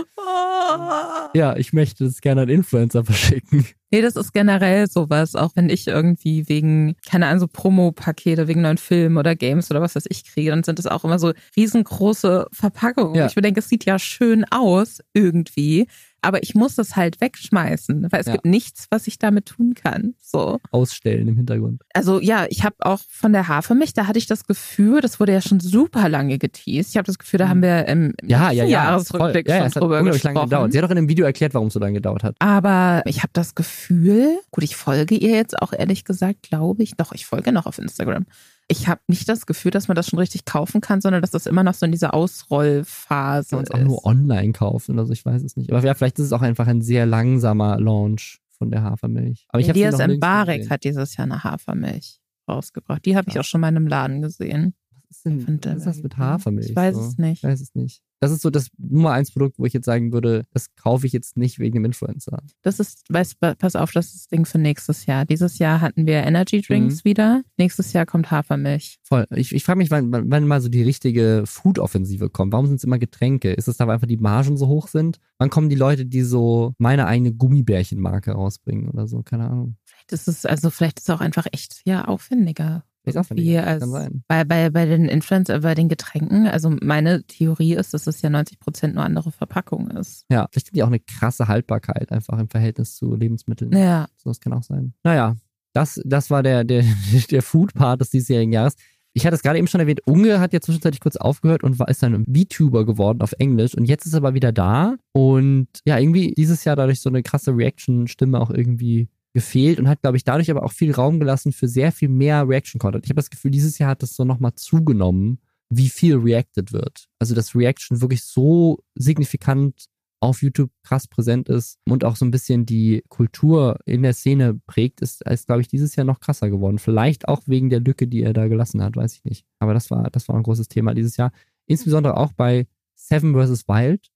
Ja, ich möchte das gerne an Influencer verschicken. Nee, das ist generell sowas, auch wenn ich irgendwie wegen, keine Ahnung, so Promo-Pakete wegen neuen Filmen oder Games oder was weiß ich kriege, dann sind das auch immer so riesengroße Verpackungen. Ja. Ich mir denke, es sieht ja schön aus irgendwie, aber ich muss das halt wegschmeißen, weil es Ja. gibt nichts, was ich damit tun kann. So. Ausstellen im Hintergrund. Also ja, ich habe auch von der Hafermilch, da hatte ich das Gefühl, das wurde ja schon super lange geteased. Ich habe das Gefühl, da haben wir im Mhm. Ja, ja, ja. Jahresrückblick ja, ja, schon drüber unglaublich lange gesprochen. gedauert. Sie hat auch in dem Video erklärt, warum es so lange gedauert hat. Aber ich habe das Gefühl, gut, ich folge ihr jetzt auch ehrlich gesagt, glaube ich. Doch, ich folge noch auf Instagram. Ich habe nicht das Gefühl, dass man das schon richtig kaufen kann, sondern dass das immer noch so in dieser Ausrollphase Kann ist. auch nur online kaufen oder so, ich weiß es nicht. Aber ja, vielleicht ist es auch einfach ein sehr langsamer Launch von der Hafermilch. Aber ich habe Elias Mbarek hat dieses Jahr eine Hafermilch rausgebracht. Die habe ich auch schon mal in einem Laden gesehen. Was ist denn Ich find, was ist das mit Hafermilch? Ich weiß so? es nicht. Ich weiß es nicht. Das ist so das Nummer eins Produkt, wo ich jetzt sagen würde, das kaufe ich jetzt nicht wegen dem Influencer. Das ist, weiß, pass auf, das ist das Ding für nächstes Jahr. Dieses Jahr hatten wir Energy Drinks Mhm. wieder. Nächstes Jahr kommt Hafermilch. Voll. Ich, ich frage mich, wann, wann wann mal so die richtige Food-Offensive kommt. Warum sind es immer Getränke? Ist es da, weil einfach die Margen so hoch sind? Wann kommen die Leute, die so meine eigene Gummibärchenmarke rausbringen oder so? Keine Ahnung. Vielleicht ist es, also vielleicht ist es auch einfach echt, ja, aufwendiger. Ist auch Wie als bei, bei, bei den Influencer, bei den Getränken, also meine Theorie ist, dass es ja 90 Prozent nur andere Verpackung ist. Ja, vielleicht haben die auch eine krasse Haltbarkeit einfach im Verhältnis zu Lebensmitteln. Ja, So, das kann auch sein. Naja, das, das war der, der, der Food-Part des diesjährigen Jahres. Ich hatte es gerade eben schon erwähnt, Unge hat ja zwischenzeitlich kurz aufgehört und war, ist dann ein VTuber geworden auf Englisch und jetzt ist er aber wieder da und ja, irgendwie dieses Jahr dadurch so eine krasse Reaction-Stimme auch irgendwie gefehlt und hat, glaube ich, dadurch aber auch viel Raum gelassen für sehr viel mehr Reaction-Content. Ich habe das Gefühl, dieses Jahr hat das so nochmal zugenommen, wie viel reacted wird. Also, dass Reaction wirklich so signifikant auf YouTube krass präsent ist und auch so ein bisschen die Kultur in der Szene prägt, ist, ist glaube ich, dieses Jahr noch krasser geworden. Vielleicht auch wegen der Lücke, die er da gelassen hat, weiß ich nicht. Aber das war, das war ein großes Thema dieses Jahr. Insbesondere auch bei Seven vs. Wild.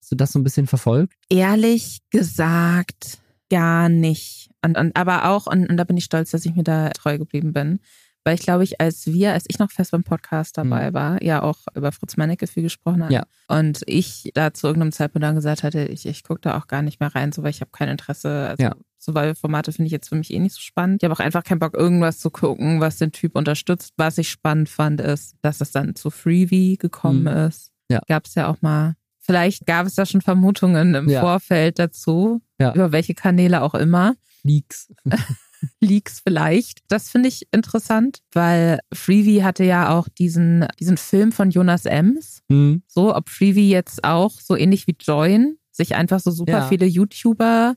Hast du das so ein bisschen verfolgt? ehrlich gesagt gar nicht. Und, und aber auch, und, und da bin ich stolz, dass ich mir da treu geblieben bin. weil ich glaube ich, als wir, als ich noch fest beim Podcast dabei Mhm. war, ja auch über Fritz Meinecke viel gesprochen haben. Ja. Und ich da zu irgendeinem Zeitpunkt dann gesagt hatte, ich, ich gucke da auch gar nicht mehr rein, so weil ich habe kein Interesse. Also Ja. Survival-Formate finde ich jetzt für mich eh nicht so spannend. Ich habe auch einfach keinen Bock, irgendwas zu gucken, was den Typ unterstützt. Was ich spannend fand, ist, dass es dann zu Freebie gekommen Mhm. ist. Ja. Gab es ja auch mal. Vielleicht gab es da schon Vermutungen im Ja. Vorfeld dazu, Ja. über welche Kanäle auch immer. Leaks. Leaks vielleicht. Das finde ich interessant, weil Freebie hatte ja auch diesen, diesen Film von Jonas Ems. Hm. So, ob Freebie jetzt auch so ähnlich wie Join sich einfach so super Ja. viele YouTuber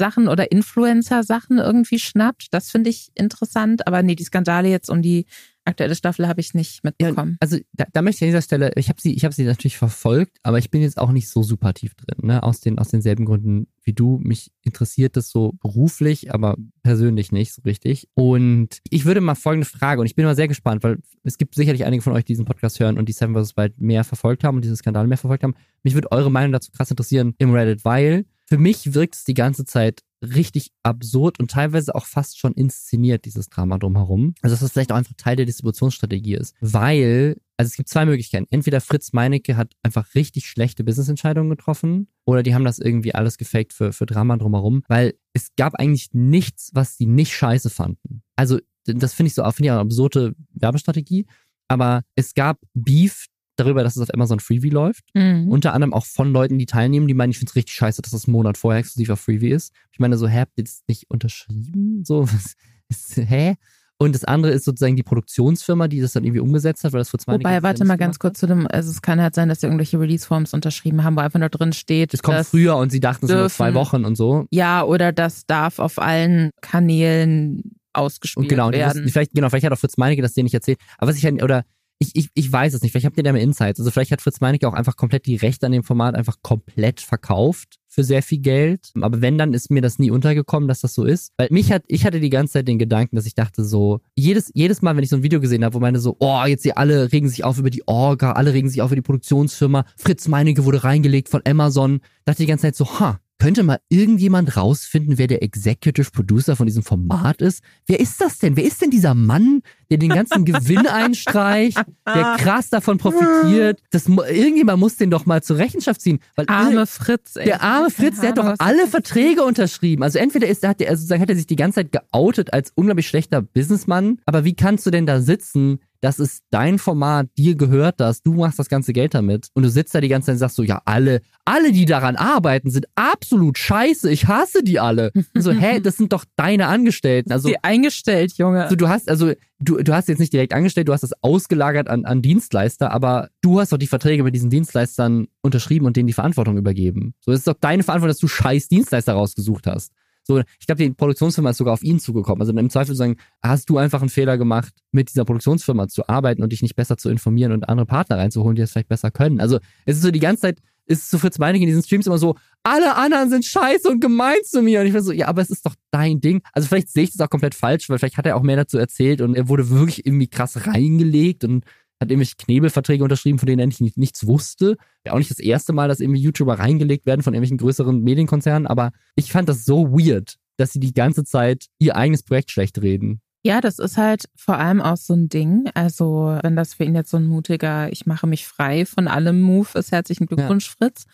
Sachen oder Influencer Sachen irgendwie schnappt. Das finde ich interessant. Aber nee, die Skandale jetzt um die aktuelle Staffel habe ich nicht mitbekommen. Also da, da möchte ich an dieser Stelle, ich habe sie, ich habe sie natürlich verfolgt, aber ich bin jetzt auch nicht so super tief drin, ne? Aus den, aus denselben Gründen wie du. Mich interessiert das so beruflich, aber persönlich nicht so richtig. Und ich würde mal folgende Frage, und ich bin mal sehr gespannt, weil es gibt sicherlich einige von euch, die diesen Podcast hören und die Seven vs. Wild mehr verfolgt haben und diese Skandale mehr verfolgt haben. Mich würde eure Meinung dazu krass interessieren im Reddit, weil für mich wirkt es die ganze Zeit richtig absurd und teilweise auch fast schon inszeniert, dieses Drama drumherum. Also dass das vielleicht auch einfach Teil der Distributionsstrategie ist. Weil, also es gibt zwei Möglichkeiten. Entweder Fritz Meinecke hat einfach richtig schlechte Businessentscheidungen getroffen oder die haben das irgendwie alles gefaked für, für Drama drumherum, weil es gab eigentlich nichts, was die nicht scheiße fanden. Also das finde ich so, finde ich auch eine absurde Werbestrategie, aber es gab Beef darüber, dass es auf Amazon Freebie läuft. Mhm. Unter anderem auch von Leuten, die teilnehmen, die meinen, ich finde es richtig scheiße, dass das einen Monat vorher exklusiv auf Freebie ist. Ich meine, so, hä, habt ihr das nicht unterschrieben? So, was ist, hä? Und das andere ist sozusagen die Produktionsfirma, die das dann irgendwie umgesetzt hat, weil das Fritz Meinecke Wobei, das warte mal ganz kurz zu dem, also es kann halt sein, dass sie irgendwelche Release-Forms unterschrieben haben, wo einfach nur drin steht, Das kommt früher und sie dachten, es sind nur zwei Wochen und so. ja, oder das darf auf allen Kanälen ausgespielt Und genau, und werden. wussten, vielleicht, genau, vielleicht hat auch Fritz Meinecke das dir nicht erzählt. Aber was ich halt, oder ich, ich, ich weiß es nicht, vielleicht habt ihr da mehr Insights. Also vielleicht hat Fritz Meinecke auch einfach komplett die Rechte an dem Format einfach komplett verkauft für sehr viel Geld. Aber wenn, dann ist mir das nie untergekommen, dass das so ist. Weil mich hat, ich hatte die ganze Zeit den Gedanken, dass ich dachte so, jedes, jedes Mal, wenn ich so ein Video gesehen habe, wo meine so, oh, jetzt sie alle regen sich auf über die Orga, alle regen sich auf über die Produktionsfirma, Fritz Meinecke wurde reingelegt von Amazon, dachte die ganze Zeit so, ha, könnte mal irgendjemand rausfinden, wer der Executive Producer von diesem Format ist? Wer ist das denn? Wer ist denn dieser Mann, der den ganzen Gewinn einstreicht, der krass davon profitiert? Das, irgendjemand muss den doch mal zur Rechenschaft ziehen. Weil Arme Fritz, ey. der arme Fritz, der hat doch alle Verträge unterschrieben. Also entweder ist, hat er, also sozusagen hat er sich die ganze Zeit geoutet als unglaublich schlechter Businessmann. Aber wie kannst du denn da sitzen? Das ist dein Format, dir gehört das, du machst das ganze Geld damit. Und du sitzt da die ganze Zeit und sagst so, ja, alle, alle, die daran arbeiten, sind absolut scheiße. Ich hasse die alle. Und so, hä, das sind doch deine Angestellten. Also, die eingestellt, Junge. also du hast, also, du, du hast jetzt nicht direkt angestellt, du hast das ausgelagert an, an Dienstleister, aber du hast doch die Verträge mit diesen Dienstleistern unterschrieben und denen die Verantwortung übergeben. So, es ist doch deine Verantwortung, dass du scheiß Dienstleister rausgesucht hast. So, ich glaube, die Produktionsfirma ist sogar auf ihn zugekommen. Also im Zweifel sagen, hast du einfach einen Fehler gemacht, mit dieser Produktionsfirma zu arbeiten und dich nicht besser zu informieren und andere Partner reinzuholen, die das vielleicht besser können. Also es ist so die ganze Zeit, ist es so Fritz Meinecke in diesen Streams immer so, alle anderen sind scheiße und gemein zu mir. Und ich bin so, ja, aber es ist doch dein Ding. Also vielleicht sehe ich das auch komplett falsch, weil vielleicht hat er auch mehr dazu erzählt und er wurde wirklich irgendwie krass reingelegt und hat irgendwelche Knebelverträge unterschrieben, von denen er nicht, nichts wusste. Ja, auch nicht das erste Mal, dass irgendwie YouTuber reingelegt werden von irgendwelchen größeren Medienkonzernen, aber ich fand das so weird, dass sie die ganze Zeit ihr eigenes Projekt schlecht reden. Ja, das ist halt vor allem auch so ein Ding. Also, wenn das für ihn jetzt so ein mutiger, ich mache mich frei von allem Move ist, herzlichen Glückwunsch, Fritz.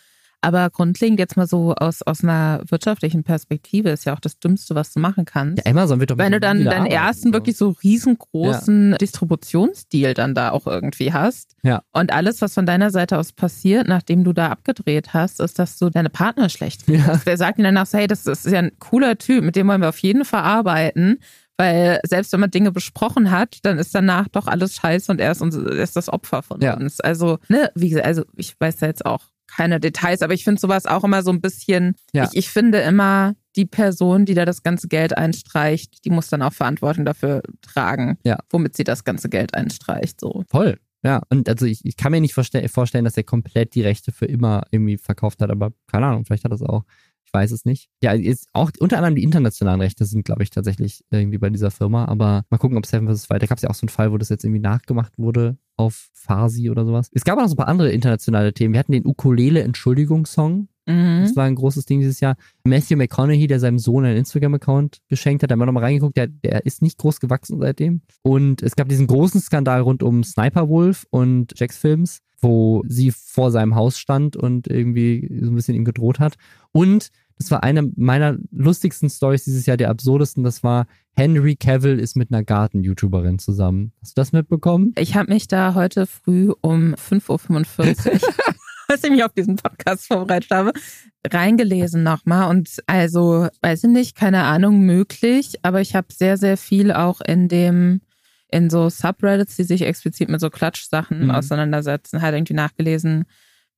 Aber grundlegend jetzt mal so aus, aus einer wirtschaftlichen Perspektive ist ja auch das Dümmste, was du machen kannst. Ja, Amazon wird doch wenn du dann deinen arbeiten, ersten so. wirklich so riesengroßen Distributionsdeal dann da auch irgendwie hast. Ja. Und alles, was von deiner Seite aus passiert, nachdem du da abgedreht hast, ist, dass du deine Partner schlecht Ja. redest. Wer sagt dir danach, so, hey, das ist ja ein cooler Typ, mit dem wollen wir auf jeden Fall arbeiten. Weil selbst wenn man Dinge besprochen hat, dann ist danach doch alles scheiße und er ist, uns, er ist das Opfer von Ja. uns. Also, ne, wie gesagt, also ich weiß da jetzt auch keine Details, aber ich finde sowas auch immer so ein bisschen, Ja. ich, ich finde immer, die Person, die da das ganze Geld einstreicht, die muss dann auch Verantwortung dafür tragen, Ja. womit sie das ganze Geld einstreicht. So. Voll. Ja, und also ich, ich kann mir nicht vorstell vorstellen, dass er komplett die Rechte für immer irgendwie verkauft hat, aber keine Ahnung, vielleicht hat er es auch. Ich weiß es nicht. Ja, ist auch unter anderem die internationalen Rechte sind, glaube ich, tatsächlich irgendwie bei dieser Firma. Aber mal gucken, ob Seven vs. Wild. Da gab es ja auch so einen Fall, wo das jetzt irgendwie nachgemacht wurde auf Farsi oder sowas. Es gab auch noch so ein paar andere internationale Themen. Wir hatten den Ukulele-Entschuldigungssong. Mhm. Das war ein großes Ding dieses Jahr. Matthew McConaughey, der seinem Sohn einen Instagram-Account geschenkt hat, da haben wir nochmal reingeguckt, der, der ist nicht groß gewachsen seitdem. Und es gab diesen großen Skandal rund um Sniper Wolf und Jacks Films, wo sie vor seinem Haus stand und irgendwie so ein bisschen ihm gedroht hat. Und das war eine meiner lustigsten Stories dieses Jahr, der absurdesten. Das war Henry Cavill ist mit einer Garten-YouTuberin zusammen. Hast du das mitbekommen? Ich habe mich da heute früh um 5.45 Uhr, als ich mich auf diesen Podcast vorbereitet habe, reingelesen nochmal. Und also, weiß ich nicht, keine Ahnung, möglich, aber ich habe sehr, sehr viel auch in dem in so Subreddits, die sich explizit mit so Klatschsachen Mhm. auseinandersetzen, halt irgendwie nachgelesen,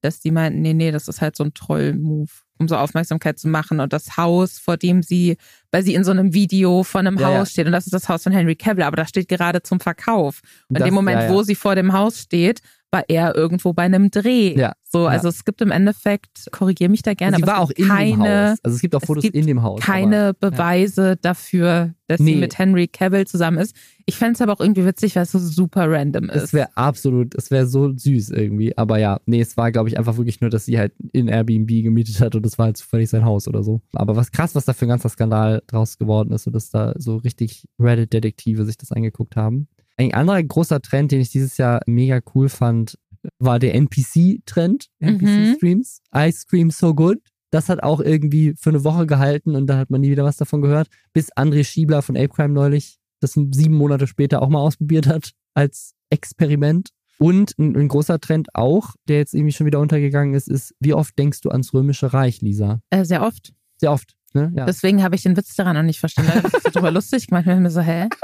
dass die meinten, nee, nee, das ist halt so ein Troll-Move, um so Aufmerksamkeit zu machen. Und das Haus, vor dem sie, weil sie in so einem Video von einem Ja, Haus steht, und das ist das Haus von Henry Cavill, aber das steht gerade zum Verkauf. Und in dem Moment, ja, ja. wo sie vor dem Haus steht, war er irgendwo bei einem Dreh. Ja, So, ja. also es gibt im Endeffekt, korrigiere mich da gerne, sie aber war es auch gibt in keine, dem Haus. Also es gibt auch es Fotos gibt in dem Haus. keine Beweise dafür, dass Nee. sie mit Henry Cavill zusammen ist. Ich fände es aber auch irgendwie witzig, weil es so super random Es ist. wäre absolut, es wäre so süß irgendwie. Aber ja, nee, es war, glaube ich, einfach wirklich nur, dass sie halt in Airbnb gemietet hat und das war halt zufällig sein Haus oder so. Aber was krass, was da für ein ganzer Skandal draus geworden ist und dass da so richtig Reddit-Detektive sich das angeguckt haben. Ein anderer großer Trend, den ich dieses Jahr mega cool fand, war der NPC-Trend, Mhm. NPC-Streams. I Scream So Good. Das hat auch irgendwie für eine Woche gehalten und dann hat man nie wieder was davon gehört. Bis André Schiebler von Ape Crime neulich das sieben Monate später auch mal ausprobiert hat als Experiment. Und ein, ein großer Trend auch, der jetzt irgendwie schon wieder untergegangen ist, ist, wie oft denkst du ans Römische Reich, Lisa? äh, sehr oft. Sehr oft, ne? Ja. Deswegen habe ich den Witz daran noch nicht verstanden. Das ist total lustig. Manchmal bin ich mir so, hä?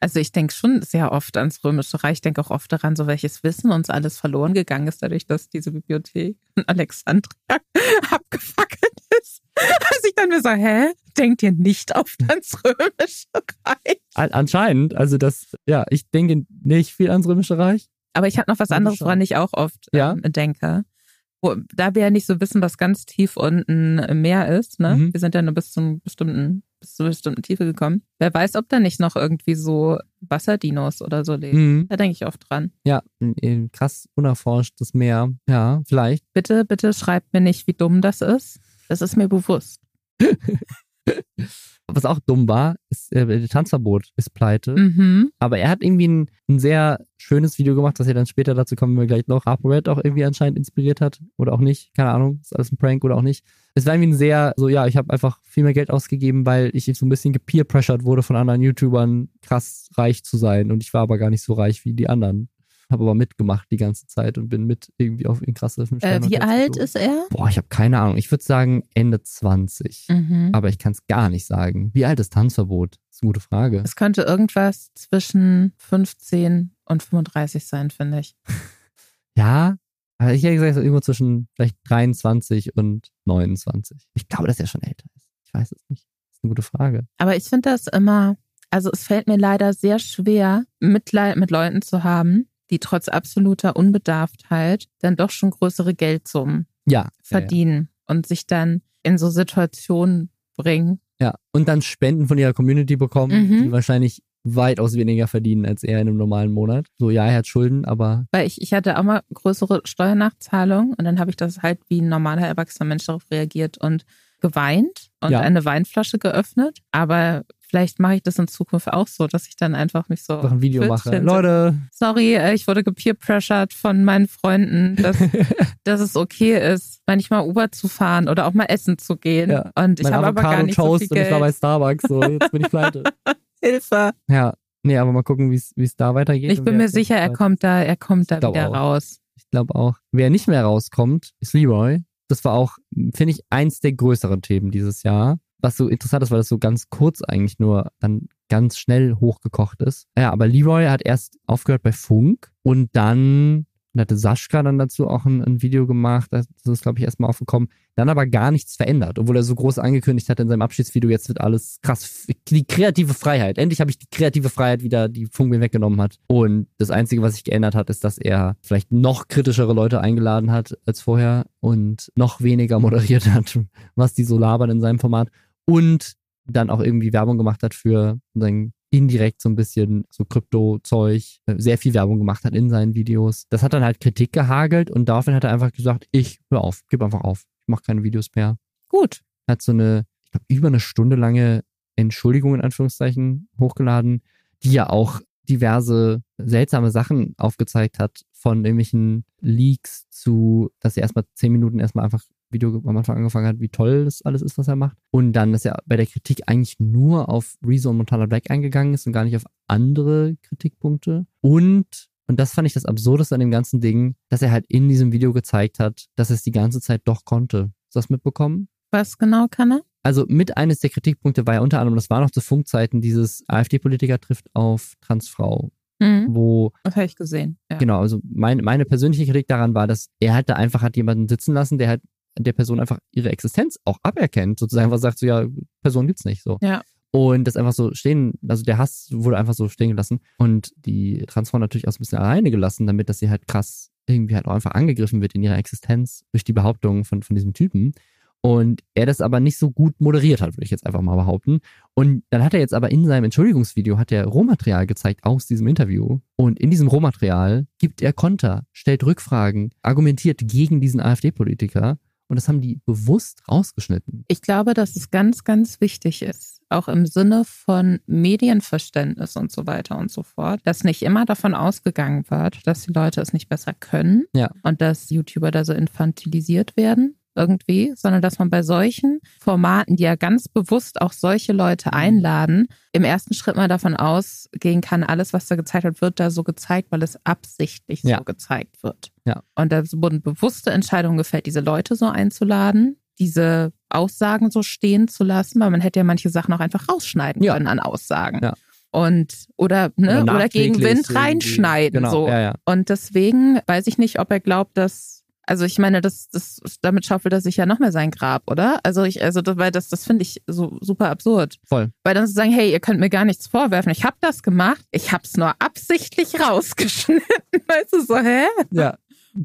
Also ich denke schon sehr oft ans Römische Reich. Ich denke auch oft daran, so welches Wissen uns alles verloren gegangen ist, dadurch, dass diese Bibliothek in Alexandria abgefackelt ist. Also ich dann mir so, hä? Denkt ihr nicht oft ans Römische Reich? An, anscheinend, also das, ja, ich denke nicht viel ans Römische Reich. Aber ich habe noch was anderes, woran ich auch oft Ja? ähm, denke. Wo, da wir ja nicht so wissen, was ganz tief unten im Meer ist, ne? Mhm. Wir sind ja nur bis zum bestimmten, bis zu einer bestimmten Tiefe gekommen. Wer weiß, ob da nicht noch irgendwie so Wasserdinos oder so leben. Mhm. Da denke ich oft dran. Ja, ein krass unerforschtes Meer. Ja, vielleicht. Bitte, bitte schreibt mir nicht, wie dumm das ist. Das ist mir bewusst. Was auch dumm war, ist, äh, der Tanzverbot ist pleite. Mhm. Aber er hat irgendwie ein, ein sehr schönes Video gemacht, das ja dann später dazu kommen wir gleich noch. ApoRed auch irgendwie anscheinend inspiriert hat. Oder auch nicht. Keine Ahnung. Ist alles ein Prank oder auch nicht. Es war irgendwie ein sehr, so ja, ich habe einfach viel mehr Geld ausgegeben, weil ich so ein bisschen gepeer-pressured wurde von anderen YouTubern, krass reich zu sein. Und ich war aber gar nicht so reich wie die anderen. Habe aber mitgemacht die ganze Zeit und bin mit irgendwie auf in krasse fünf Äh, wie alt ist er? Boah, ich habe keine Ahnung. Ich würde sagen Ende 20. Mhm. Aber ich kann es gar nicht sagen. Wie alt ist Tanzverbot? Das ist eine gute Frage. Es könnte irgendwas zwischen 15 und 35 sein, finde ich. Ja, also ich hätte gesagt, so irgendwo zwischen vielleicht 23 und 29. Ich glaube, dass er schon älter ist. Ich weiß es nicht. Das ist eine gute Frage. Aber ich finde das immer, also es fällt mir leider sehr schwer, Mitleid mit Leuten zu haben, die trotz absoluter Unbedarftheit dann doch schon größere Geldsummen Ja. verdienen und sich dann in so Situationen bringen. Ja, ja. Und dann Spenden von ihrer Community bekommen, Mhm. die wahrscheinlich weitaus weniger verdienen als er in einem normalen Monat. So, ja, er hat Schulden, aber Weil ich, ich hatte auch mal größere Steuernachzahlungen und dann habe ich das halt wie ein normaler erwachsener Mensch darauf reagiert und geweint und Ja. eine Weinflasche geöffnet. Aber vielleicht mache ich das in Zukunft auch so, dass ich dann einfach mich so noch ein Video mache. Pfützchen Leute, sorry, äh, ich wurde gepeer-pressured von meinen Freunden, dass, dass es okay ist, manchmal Uber zu fahren oder auch mal essen zu gehen. Ja, Und ich habe aber gar nicht so Toast viel und ich war bei Geld. Starbucks. So, jetzt bin ich pleite. Hilfe. ja, nee, aber mal gucken, wie es da weitergeht. Ich bin mir sicher, er kommt da, er kommt da wieder auch. raus. Ich glaube auch. Wer nicht mehr rauskommt, ist Leroy. Das war auch, finde ich, eins der größeren Themen dieses Jahr. Was so interessant ist, weil das so ganz kurz eigentlich nur dann ganz schnell hochgekocht ist. Ja, aber Leroy hat erst aufgehört bei Funk und dann hatte Sascha dann dazu auch ein, ein Video gemacht. Das ist, glaube ich, erstmal aufgekommen. Dann aber gar nichts verändert, obwohl er so groß angekündigt hat in seinem Abschiedsvideo, jetzt wird alles krass. Die kreative Freiheit. Endlich habe ich die kreative Freiheit wieder, die Funk mir weggenommen hat. Und das Einzige, was sich geändert hat, ist, dass er vielleicht noch kritischere Leute eingeladen hat als vorher und noch weniger moderiert hat, was die so labern in seinem Format. Und dann auch irgendwie Werbung gemacht hat für sein indirekt so ein bisschen so Krypto-Zeug, äh, sehr viel Werbung gemacht hat in seinen Videos. Das hat dann halt Kritik gehagelt und daraufhin hat er einfach gesagt, ich hör auf, gib einfach auf. mache keine Videos mehr. Gut. Hat so eine, ich glaube, über eine Stunde lange Entschuldigung in Anführungszeichen hochgeladen, die ja auch diverse seltsame Sachen aufgezeigt hat, von irgendwelchen Leaks zu, dass er erstmal zehn Minuten erstmal einfach Video am Anfang angefangen hat, wie toll das alles ist, was er macht. Und dann, dass er bei der Kritik eigentlich nur auf Rezo und Montana Black eingegangen ist und gar nicht auf andere Kritikpunkte. Und, und das fand ich das Absurdeste an dem ganzen Ding, dass er halt in diesem Video gezeigt hat, dass er es die ganze Zeit doch konnte. Hast du das mitbekommen? Was genau kann er? Also mit eines der Kritikpunkte war ja unter anderem, das war noch zu Funkzeiten, dieses AfD-Politiker trifft auf Transfrau. Mhm. Wo, Das habe ich gesehen. Ja. genau, also mein, meine persönliche Kritik daran war, dass er halt da einfach hat jemanden sitzen lassen, der halt der Person einfach ihre Existenz auch aberkennt, sozusagen, was sagt so, ja, Person gibt's nicht, so. Ja. Und das einfach so stehen, also der Hass wurde einfach so stehen gelassen und die Transfrau natürlich auch so ein bisschen alleine gelassen, damit, dass sie halt krass irgendwie halt auch einfach angegriffen wird in ihrer Existenz durch die Behauptungen von, von diesem Typen. Und er das aber nicht so gut moderiert hat, würde ich jetzt einfach mal behaupten. Und dann hat er jetzt aber in seinem Entschuldigungsvideo hat er Rohmaterial gezeigt aus diesem Interview. Und in diesem Rohmaterial gibt er Konter, stellt Rückfragen, argumentiert gegen diesen AfD-Politiker. Und das haben die bewusst rausgeschnitten. Ich glaube, dass es ganz, ganz wichtig ist, auch im Sinne von Medienverständnis und so weiter und so fort, dass nicht immer davon ausgegangen wird, dass die Leute es nicht besser können Ja. und dass YouTuber da so infantilisiert werden irgendwie, sondern dass man bei solchen Formaten, die ja ganz bewusst auch solche Leute einladen, im ersten Schritt mal davon ausgehen kann, alles, was da gezeigt wird, wird da so gezeigt, weil es absichtlich Ja. so gezeigt wird. Ja. Und da wurden bewusste Entscheidungen gefällt, diese Leute so einzuladen, diese Aussagen so stehen zu lassen, weil man hätte ja manche Sachen auch einfach rausschneiden Ja. können an Aussagen. Ja. Und oder, ne, Oder oder, gegen Wind reinschneiden. Genau, so. ja, ja. Und deswegen weiß ich nicht, ob er glaubt, dass. Also ich meine, das, das, damit schaufelt er sich ja noch mehr sein Grab, oder? Also ich, also das, weil das, das finde ich so super absurd. Voll. Weil dann zu sagen, hey, ihr könnt mir gar nichts vorwerfen, ich habe das gemacht, ich habe es nur absichtlich rausgeschnitten. Weißt du so, hä? Ja.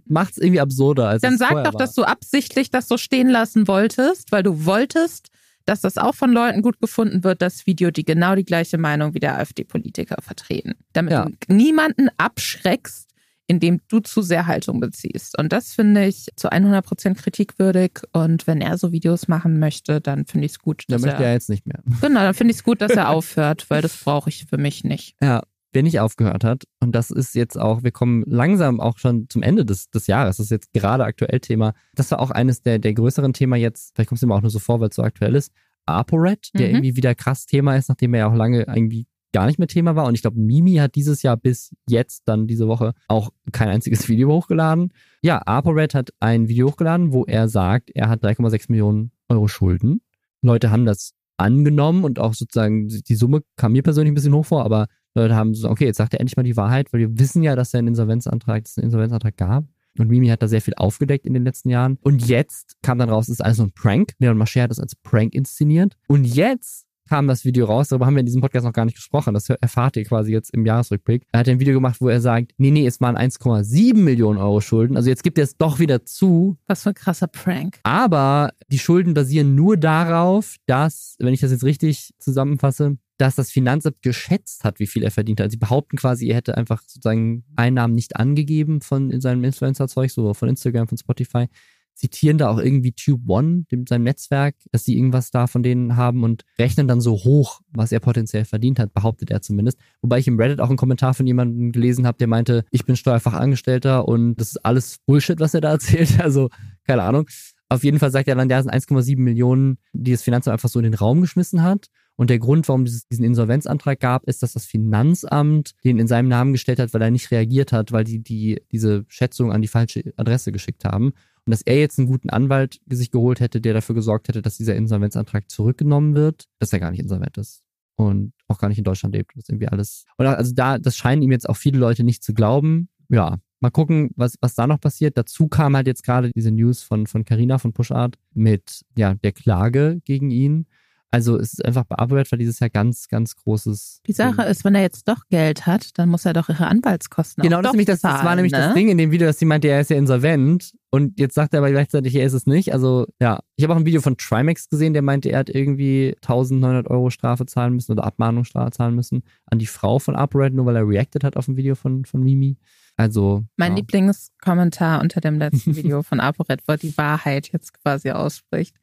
Macht's irgendwie absurder als Dann sag doch, war. dass du absichtlich das so stehen lassen wolltest, weil du wolltest, dass das auch von Leuten gut gefunden wird, das Video, die genau die gleiche Meinung wie der AfD-Politiker vertreten. Damit Ja. du niemanden abschreckst, indem du zu sehr Haltung beziehst. Und das finde ich zu 100% kritikwürdig. Und wenn er so Videos machen möchte, dann finde ich es gut, Da dass möchte er, er jetzt nicht mehr. genau, dann finde ich es gut, dass er aufhört, weil das brauche ich für mich nicht. Ja, wer nicht aufgehört hat, und das ist jetzt auch, wir kommen langsam auch schon zum Ende des, des Jahres, das ist jetzt gerade aktuell Thema. Das war auch eines der, der größeren Themen jetzt, vielleicht kommt es immer auch nur so vor, weil es so aktuell ist. ApoRed, der Mhm. irgendwie wieder krass Thema ist, nachdem er ja auch lange irgendwie gar nicht mehr Thema war. Und ich glaube, Mimi hat dieses Jahr bis jetzt, dann diese Woche, auch kein einziges Video hochgeladen. Ja, ApoRed hat ein Video hochgeladen, wo er sagt, er hat 3,6 Millionen Euro Schulden. Leute haben das angenommen und auch sozusagen die Summe kam mir persönlich ein bisschen hoch vor, aber Leute haben so, okay, jetzt sagt er endlich mal die Wahrheit, weil wir wissen ja, dass er einen Insolvenzantrag, dass es einen Insolvenzantrag gab. Und Mimi hat da sehr viel aufgedeckt in den letzten Jahren. Und jetzt kam dann raus, es ist alles so ein Prank. Leon Mascher hat das als Prank inszeniert. Und jetzt kam das Video raus, darüber haben wir in diesem Podcast noch gar nicht gesprochen. Das erfahrt ihr quasi jetzt im Jahresrückblick. Er hat ein Video gemacht, wo er sagt, nee, nee, es waren 1,7 Millionen Euro Schulden. Also jetzt gibt er es doch wieder zu, Was für ein krasser Prank. aber die Schulden basieren nur darauf, dass, wenn ich das jetzt richtig zusammenfasse, dass das Finanzamt geschätzt hat, wie viel er verdient hat. Sie behaupten quasi, er hätte einfach sozusagen Einnahmen nicht angegeben von in seinem Influencer-Zeug, so von Instagram, von Spotify. Zitieren da auch irgendwie Tube One, dem, seinem Netzwerk, dass die irgendwas da von denen haben und rechnen dann so hoch, was er potenziell verdient hat, behauptet er zumindest. Wobei ich im Reddit auch einen Kommentar von jemandem gelesen habe, der meinte, ich bin Steuerfachangestellter und das ist alles Bullshit, was er da erzählt. Also, keine Ahnung. Auf jeden Fall sagt er dann, der sind 1,7 Millionen, die das Finanzamt einfach so in den Raum geschmissen hat. Und der Grund, warum es diesen Insolvenzantrag gab, ist, dass das Finanzamt den in seinem Namen gestellt hat, weil er nicht reagiert hat, weil die, die diese Schätzung an die falsche Adresse geschickt haben. Und dass er jetzt einen guten Anwalt sich geholt hätte, der dafür gesorgt hätte, dass dieser Insolvenzantrag zurückgenommen wird, dass er gar nicht insolvent ist. Und auch gar nicht in Deutschland lebt. Das ist irgendwie alles. Und also da, das scheinen ihm jetzt auch viele Leute nicht zu glauben. Ja, mal gucken, was, was da noch passiert. Dazu kam halt jetzt gerade diese News von, von Carina von Pushart mit, ja, der Klage gegen ihn. Also es ist einfach bearbeitet, weil dieses Jahr ganz, ganz großes. Die Sache ist, wenn er jetzt doch Geld hat, dann muss er doch ihre Anwaltskosten Genau, auch das, ist doch nämlich das, das war nämlich ne? das Ding in dem Video, dass sie meinte, er ist ja insolvent und jetzt sagt er aber gleichzeitig, er ist es nicht. Also ja, ich habe auch ein Video von Trimax gesehen, der meinte, er hat irgendwie 1900 Euro Strafe zahlen müssen oder Abmahnungsstrafe zahlen müssen an die Frau von UpRed, nur weil er reacted hat auf ein Video von, von Mimi. Also. Mein ja. Lieblingskommentar unter dem letzten Video von ApoRed, wo die Wahrheit jetzt quasi ausspricht,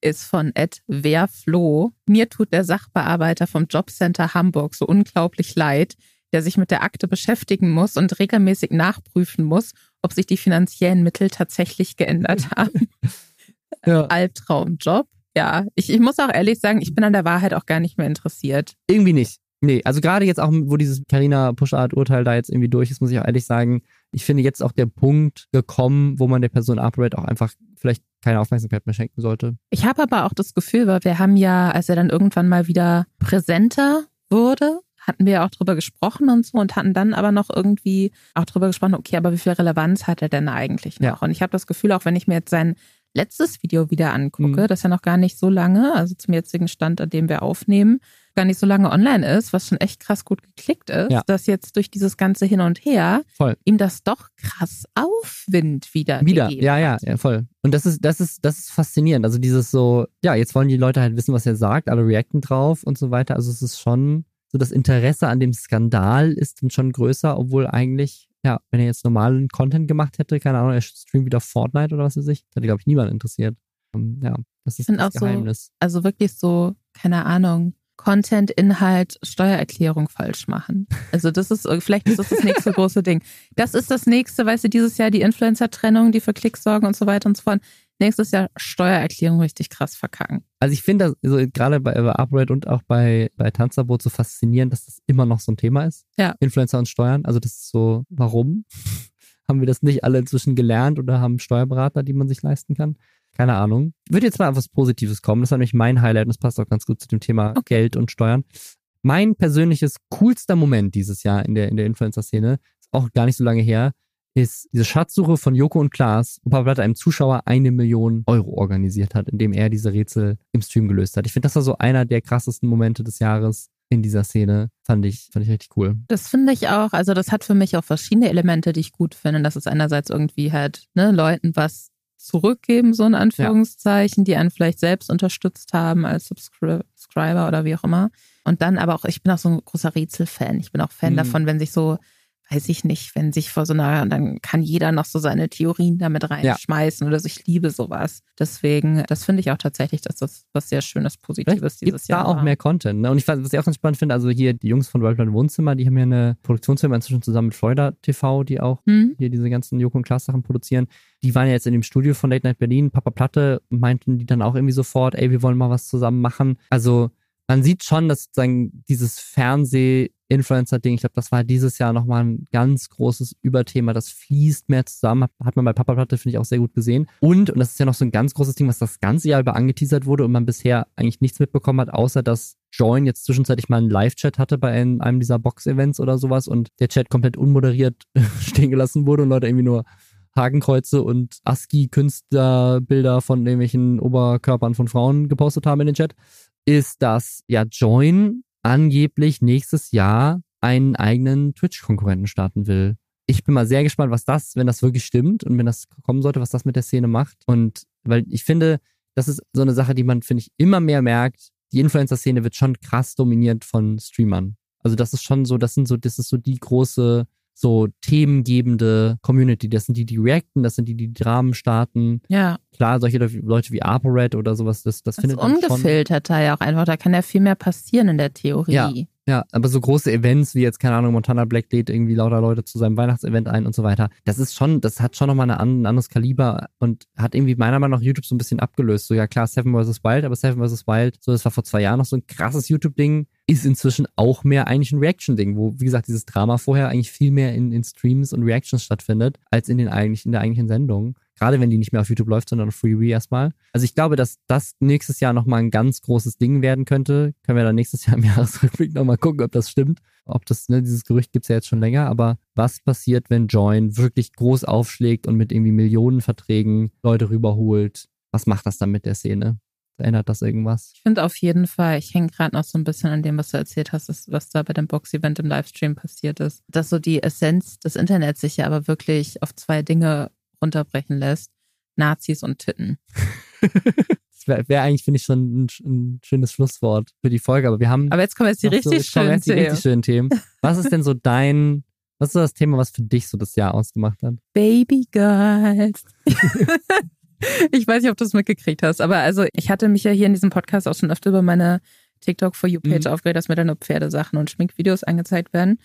ist von Ed Werflo. Mir tut der Sachbearbeiter vom Jobcenter Hamburg so unglaublich leid, der sich mit der Akte beschäftigen muss und regelmäßig nachprüfen muss, ob sich die finanziellen Mittel tatsächlich geändert haben. Ja. Albtraumjob. Ja, ich, ich muss auch ehrlich sagen, ich bin an der Wahrheit auch gar nicht mehr interessiert. Irgendwie nicht. Nee, also gerade jetzt auch, wo dieses Carina Pushart-Urteil da jetzt irgendwie durch ist, muss ich auch ehrlich sagen, ich finde jetzt auch der Punkt gekommen, wo man der Person Upright auch einfach vielleicht keine Aufmerksamkeit mehr schenken sollte. Ich habe aber auch das Gefühl, weil wir haben ja, als er dann irgendwann mal wieder präsenter wurde, hatten wir ja auch drüber gesprochen und so und hatten dann aber noch irgendwie auch drüber gesprochen, okay, aber wie viel Relevanz hat er denn eigentlich noch? Ja. Und ich habe das Gefühl, auch wenn ich mir jetzt sein letztes Video wieder angucke, Mhm. das ja noch gar nicht so lange, also zum jetzigen Stand, an dem wir aufnehmen, gar nicht so lange online ist, was schon echt krass gut geklickt ist, Ja. dass jetzt durch dieses ganze Hin und Her Voll. ihm das doch krass Aufwind wieder Wieder, ja, ja, ja, voll. Und das ist, das ist, das ist faszinierend. Also dieses so, ja, jetzt wollen die Leute halt wissen, was er sagt, alle reacten drauf und so weiter. Also es ist schon, so das Interesse an dem Skandal ist dann schon größer, obwohl eigentlich, ja, wenn er jetzt normalen Content gemacht hätte, keine Ahnung, er streamt wieder Fortnite oder was weiß ich, hätte, glaube ich, niemand interessiert. Ähm, Ja, das ist das auch so- Geheimnis. Also wirklich so, keine Ahnung, Content, Inhalt, Steuererklärung falsch machen. Also das ist, vielleicht ist das das nächste große Ding. Das ist das nächste, weißt du, dieses Jahr die Influencer-Trennung, die für Klicks sorgen und so weiter und so fort. Nächstes Jahr Steuererklärung richtig krass verkacken. Also ich finde das also gerade bei, bei Upright und auch bei, bei Tanzverbot so faszinierend, dass das immer noch so ein Thema ist. Ja. Influencer und Steuern. Also das ist so, warum? haben wir das nicht alle inzwischen gelernt oder haben Steuerberater, die man sich leisten kann? Keine Ahnung. Würde jetzt mal auf was Positives kommen. Das ist nämlich mein Highlight und das passt auch ganz gut zu dem Thema Okay. Geld und Steuern. Mein persönliches coolster Moment dieses Jahr in der, in der Influencer-Szene, ist auch gar nicht so lange her, ist diese Schatzsuche von Joko und Klaas, wo Papa Platte einem Zuschauer eine Million Euro organisiert hat, indem er diese Rätsel im Stream gelöst hat. Ich finde, das war so einer der krassesten Momente des Jahres in dieser Szene. Fand ich, fand ich richtig cool. Das finde ich auch, also das hat für mich auch verschiedene Elemente, die ich gut finde. Das ist einerseits irgendwie halt, ne, Leuten was zurückgeben, so in Anführungszeichen, die einen vielleicht selbst unterstützt haben als Subscri Subscriber oder wie auch immer. Und dann aber auch, ich bin auch so ein großer Rätselfan. Ich bin auch Fan Mhm. davon, wenn sich so, weiß ich nicht, wenn sich vor so einer, dann kann jeder noch so seine Theorien damit reinschmeißen oder so. Ich liebe sowas. Deswegen, das finde ich auch tatsächlich, dass das was sehr Schönes, Positives Vielleicht dieses Jahr da auch war. mehr Content. Ne? Und ich fand, was ich auch ganz spannend finde, also hier die Jungs von Worldwide Wohnzimmer, die haben ja eine Produktionsfirma inzwischen zusammen mit Florida TV, die auch Hm? hier diese ganzen Joko und Klaas Sachen produzieren. Die waren ja jetzt in dem Studio von Late Night Berlin, Papa Platte, meinten die dann auch irgendwie sofort, ey, wir wollen mal was zusammen machen. Also man sieht schon, dass sozusagen dieses Fernseh-Influencer-Ding, ich glaube, das war dieses Jahr nochmal ein ganz großes Überthema. Das fließt mehr zusammen. Hat- man bei Papa Platte, finde ich, auch sehr gut gesehen. Und, und das ist ja noch so ein ganz großes Ding, was das ganze Jahr über angeteasert wurde und man bisher eigentlich nichts mitbekommen hat, außer dass Join jetzt zwischenzeitlich mal einen Live-Chat hatte bei einem dieser Box-Events oder sowas und der Chat komplett unmoderiert stehen gelassen wurde und Leute irgendwie nur Hakenkreuze und ASCII-Künstlerbilder von irgendwelchen Oberkörpern von Frauen gepostet haben in den Chat, ist, dass ja Join angeblich nächstes Jahr einen eigenen Twitch-Konkurrenten starten will. Ich bin mal sehr gespannt, was das, wenn das wirklich stimmt und wenn das kommen sollte, was das mit der Szene macht. Und weil ich finde, das ist so eine Sache, die man, finde ich, immer mehr merkt. Die Influencer-Szene wird schon krass dominiert von Streamern. Also das ist schon so, das sind so, das ist so die große, so themengebende Community. Das sind die, die reacten, das sind die, die Dramen starten. Ja. Klar, solche Leute wie ApoRed oder sowas, das, das Das findet man schon. ungefilterter ja auch einfach. Da kann ja viel mehr passieren in der Theorie. Ja. Ja, aber so große Events wie jetzt, keine Ahnung, Montana Black lädt irgendwie lauter Leute zu seinem Weihnachtsevent ein und so weiter. Das ist schon, das hat schon nochmal eine, ein anderes Kaliber und hat irgendwie meiner Meinung nach YouTube so ein bisschen abgelöst. So, ja klar, Seven vs. Wild, aber Seven vs. Wild, so, das war vor zwei Jahren noch so ein krasses YouTube-Ding, ist inzwischen auch mehr eigentlich ein Reaction-Ding, wo, wie gesagt, dieses Drama vorher eigentlich viel mehr in, in Streams und Reactions stattfindet, als in den eigentlichen, in der eigentlichen Sendung. Gerade wenn die nicht mehr auf YouTube läuft, sondern auf Freewee erstmal. Also ich glaube, dass das nächstes Jahr nochmal ein ganz großes Ding werden könnte. Können wir dann nächstes Jahr im Jahresrückblick nochmal gucken, ob das stimmt. Ob das, ne, dieses Gerücht gibt's ja jetzt schon länger, aber was passiert, wenn Join wirklich groß aufschlägt und mit irgendwie Millionenverträgen Leute rüberholt? Was macht das dann mit der Szene? Ändert das irgendwas? Ich finde auf jeden Fall, ich hänge gerade noch so ein bisschen an dem, was du erzählt hast, was da bei dem Box-Event im Livestream passiert ist. Dass so die Essenz des Internets sich ja aber wirklich auf zwei Dinge runterbrechen lässt. Nazis und Titten. Das wäre wär eigentlich, finde ich, schon ein, ein schönes Schlusswort für die Folge, aber wir haben Aber jetzt kommen jetzt die noch so- richtig jetzt schönen jetzt die Themen. richtig schönen Themen. Was ist denn so dein Was ist so das Thema, was für dich so das Jahr ausgemacht hat? Baby Girls. ich weiß nicht, ob du es mitgekriegt hast, aber also ich hatte mich ja hier in diesem Podcast auch schon öfter über meine TikTok for You Page mhm. aufgeregt, dass mir dann nur Pferdesachen und Schminkvideos angezeigt werden.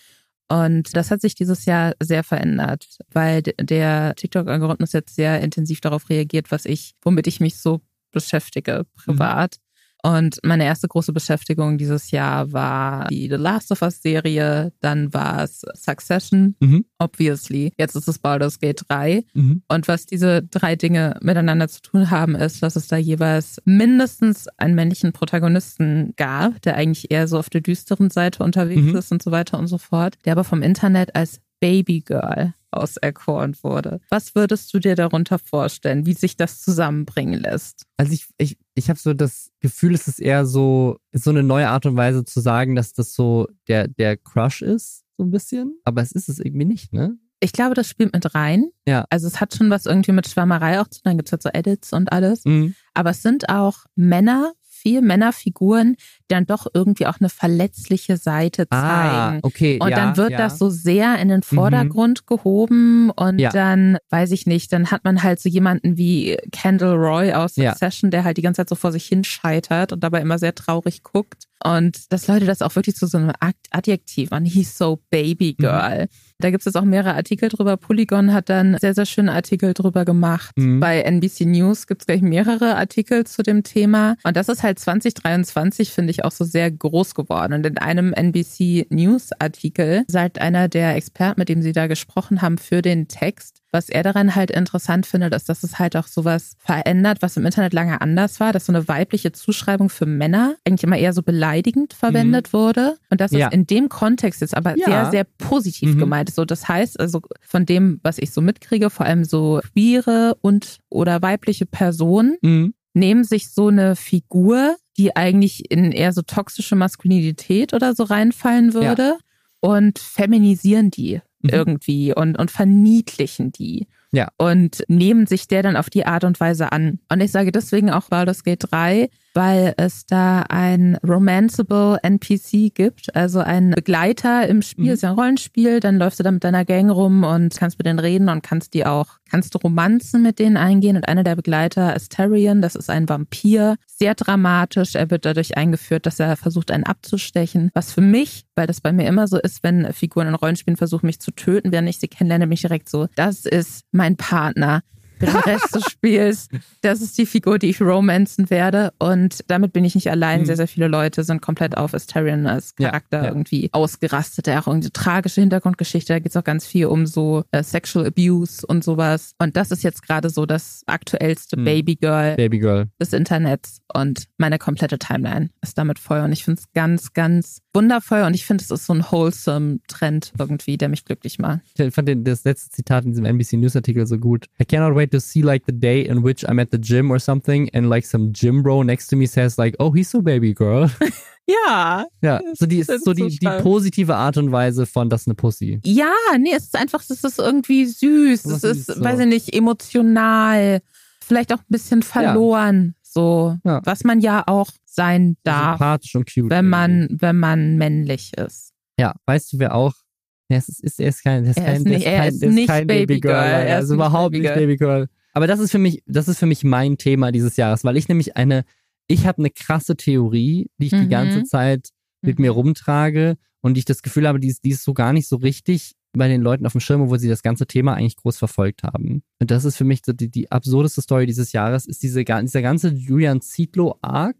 Und das hat sich dieses Jahr sehr verändert, weil der TikTok-Algorithmus jetzt sehr intensiv darauf reagiert, was ich, womit ich mich so beschäftige privat. Und meine erste große Beschäftigung dieses Jahr war die The Last of Us Serie, dann war es Succession, mhm. obviously. Jetzt ist es Baldur's Gate 3. Mhm. Und was diese drei Dinge miteinander zu tun haben, ist, dass es da jeweils mindestens einen männlichen Protagonisten gab, der eigentlich eher so auf der düsteren Seite unterwegs mhm. ist und so weiter und so fort, der aber vom Internet als Baby Girl auserkoren wurde. Was würdest du dir darunter vorstellen, wie sich das zusammenbringen lässt? Also ich, ich, ich habe so das Gefühl, es ist eher so, so eine neue Art und Weise zu sagen, dass das so der, der Crush ist, so ein bisschen. Aber es ist es irgendwie nicht, ne? Ich glaube, das spielt mit rein. Ja. Also es hat schon was irgendwie mit Schwärmerei auch zu tun. Dann gibt es halt so Edits und alles. Mhm. Aber es sind auch Männer, viel Männerfiguren, die dann doch irgendwie auch eine verletzliche Seite ah, zeigen. Ah, okay. Und ja, dann wird ja. das so sehr in den mhm. Vordergrund mhm. gehoben und ja. dann, weiß ich nicht, dann hat man halt so jemanden wie Kendall Roy aus Succession, der halt die ganze Zeit so vor sich hinscheitert und dabei immer sehr traurig guckt. Und dass Leute das auch wirklich zu so einem Adjektiv machen. He's so baby mhm. girl. Mhm. Da gibt es auch mehrere Artikel drüber. Polygon hat dann sehr, sehr schöne Artikel drüber gemacht. Mhm. Bei NBC News gibt es gleich mehrere Artikel zu dem Thema. Und das ist halt 2023, finde ich, auch so sehr groß geworden. Und in einem NBC News Artikel sagt einer der Experten, mit dem sie da gesprochen haben, für den Text, was er daran halt interessant findet, ist, dass es halt auch sowas verändert, was im Internet lange anders war, dass so eine weibliche Zuschreibung für Männer eigentlich immer eher so beleidigend verwendet mhm. wurde. Und dass ja. es in dem Kontext jetzt aber ja. sehr, sehr positiv mhm. gemeint ist. So, das heißt, also von dem, was ich so mitkriege, vor allem so queere und oder weibliche Personen, mhm. nehmen sich so eine Figur, die eigentlich in eher so toxische Maskulinität oder so reinfallen würde. Ja und feminisieren die mhm. irgendwie und, und verniedlichen die. Ja. Und nehmen sich der dann auf die Art und Weise an. Und ich sage deswegen auch Baldur's Gate 3, weil es da ein romanceable NPC gibt, also ein Begleiter im Spiel, mhm. ist ja ein Rollenspiel, dann läufst du da mit deiner Gang rum und kannst mit denen reden und kannst die auch, kannst du Romanzen mit denen eingehen und einer der Begleiter ist Tyrion, das ist ein Vampir, sehr dramatisch, er wird dadurch eingeführt, dass er versucht, einen abzustechen, was für mich, weil das bei mir immer so ist, wenn Figuren in Rollenspielen versuchen, mich zu töten, während ich sie kennenlerne, mich direkt so, das ist mein Partner, den Rest des Spiels. Das ist die Figur, die ich romanzen werde. Und damit bin ich nicht allein. Mhm. Sehr, sehr viele Leute sind komplett auf Asterion als Charakter ja, ja. irgendwie ausgerastet. Der auch irgendwie tragische Hintergrundgeschichte. Da geht es auch ganz viel um so äh, Sexual Abuse und sowas. Und das ist jetzt gerade so das aktuellste mhm. Babygirl, Babygirl des Internets. Und meine komplette Timeline ist damit voll. Und ich finde es ganz, ganz wundervoll. Und ich finde, es ist so ein wholesome Trend irgendwie, der mich glücklich macht. Ich fand das letzte Zitat in diesem NBC News Artikel so gut. I cannot wait to see like the day in which I'm at the gym or something and like some gym bro next to me says like, oh, he's so baby girl. Ja. Ja, so die ist so die, die positive Art und Weise von das ist eine Pussy. Ja, nee, es ist einfach, es ist irgendwie süß, es ist, so. weiß ich nicht, emotional, vielleicht auch ein bisschen verloren, ja. so, ja. was man ja auch sein darf. Sympathisch und cute. Wenn man, wenn man männlich ist. Ja, weißt du, wer auch es ist, er ist kein, er ist er ist nicht, er ist nicht kein Baby Girl. Er ist überhaupt nicht Baby Girl. Aber das ist für mich, das ist für mich mein Thema dieses Jahres, weil ich nämlich eine, ich habe eine krasse Theorie, die ich mhm. die ganze Zeit mit mhm. mir rumtrage und ich das Gefühl habe, die ist, die ist so gar nicht so richtig bei den Leuten auf dem Schirm, wo sie das ganze Thema eigentlich groß verfolgt haben. Und das ist für mich die, die absurdeste Story dieses Jahres, ist diese, dieser ganze Julian Zietlow-Arc,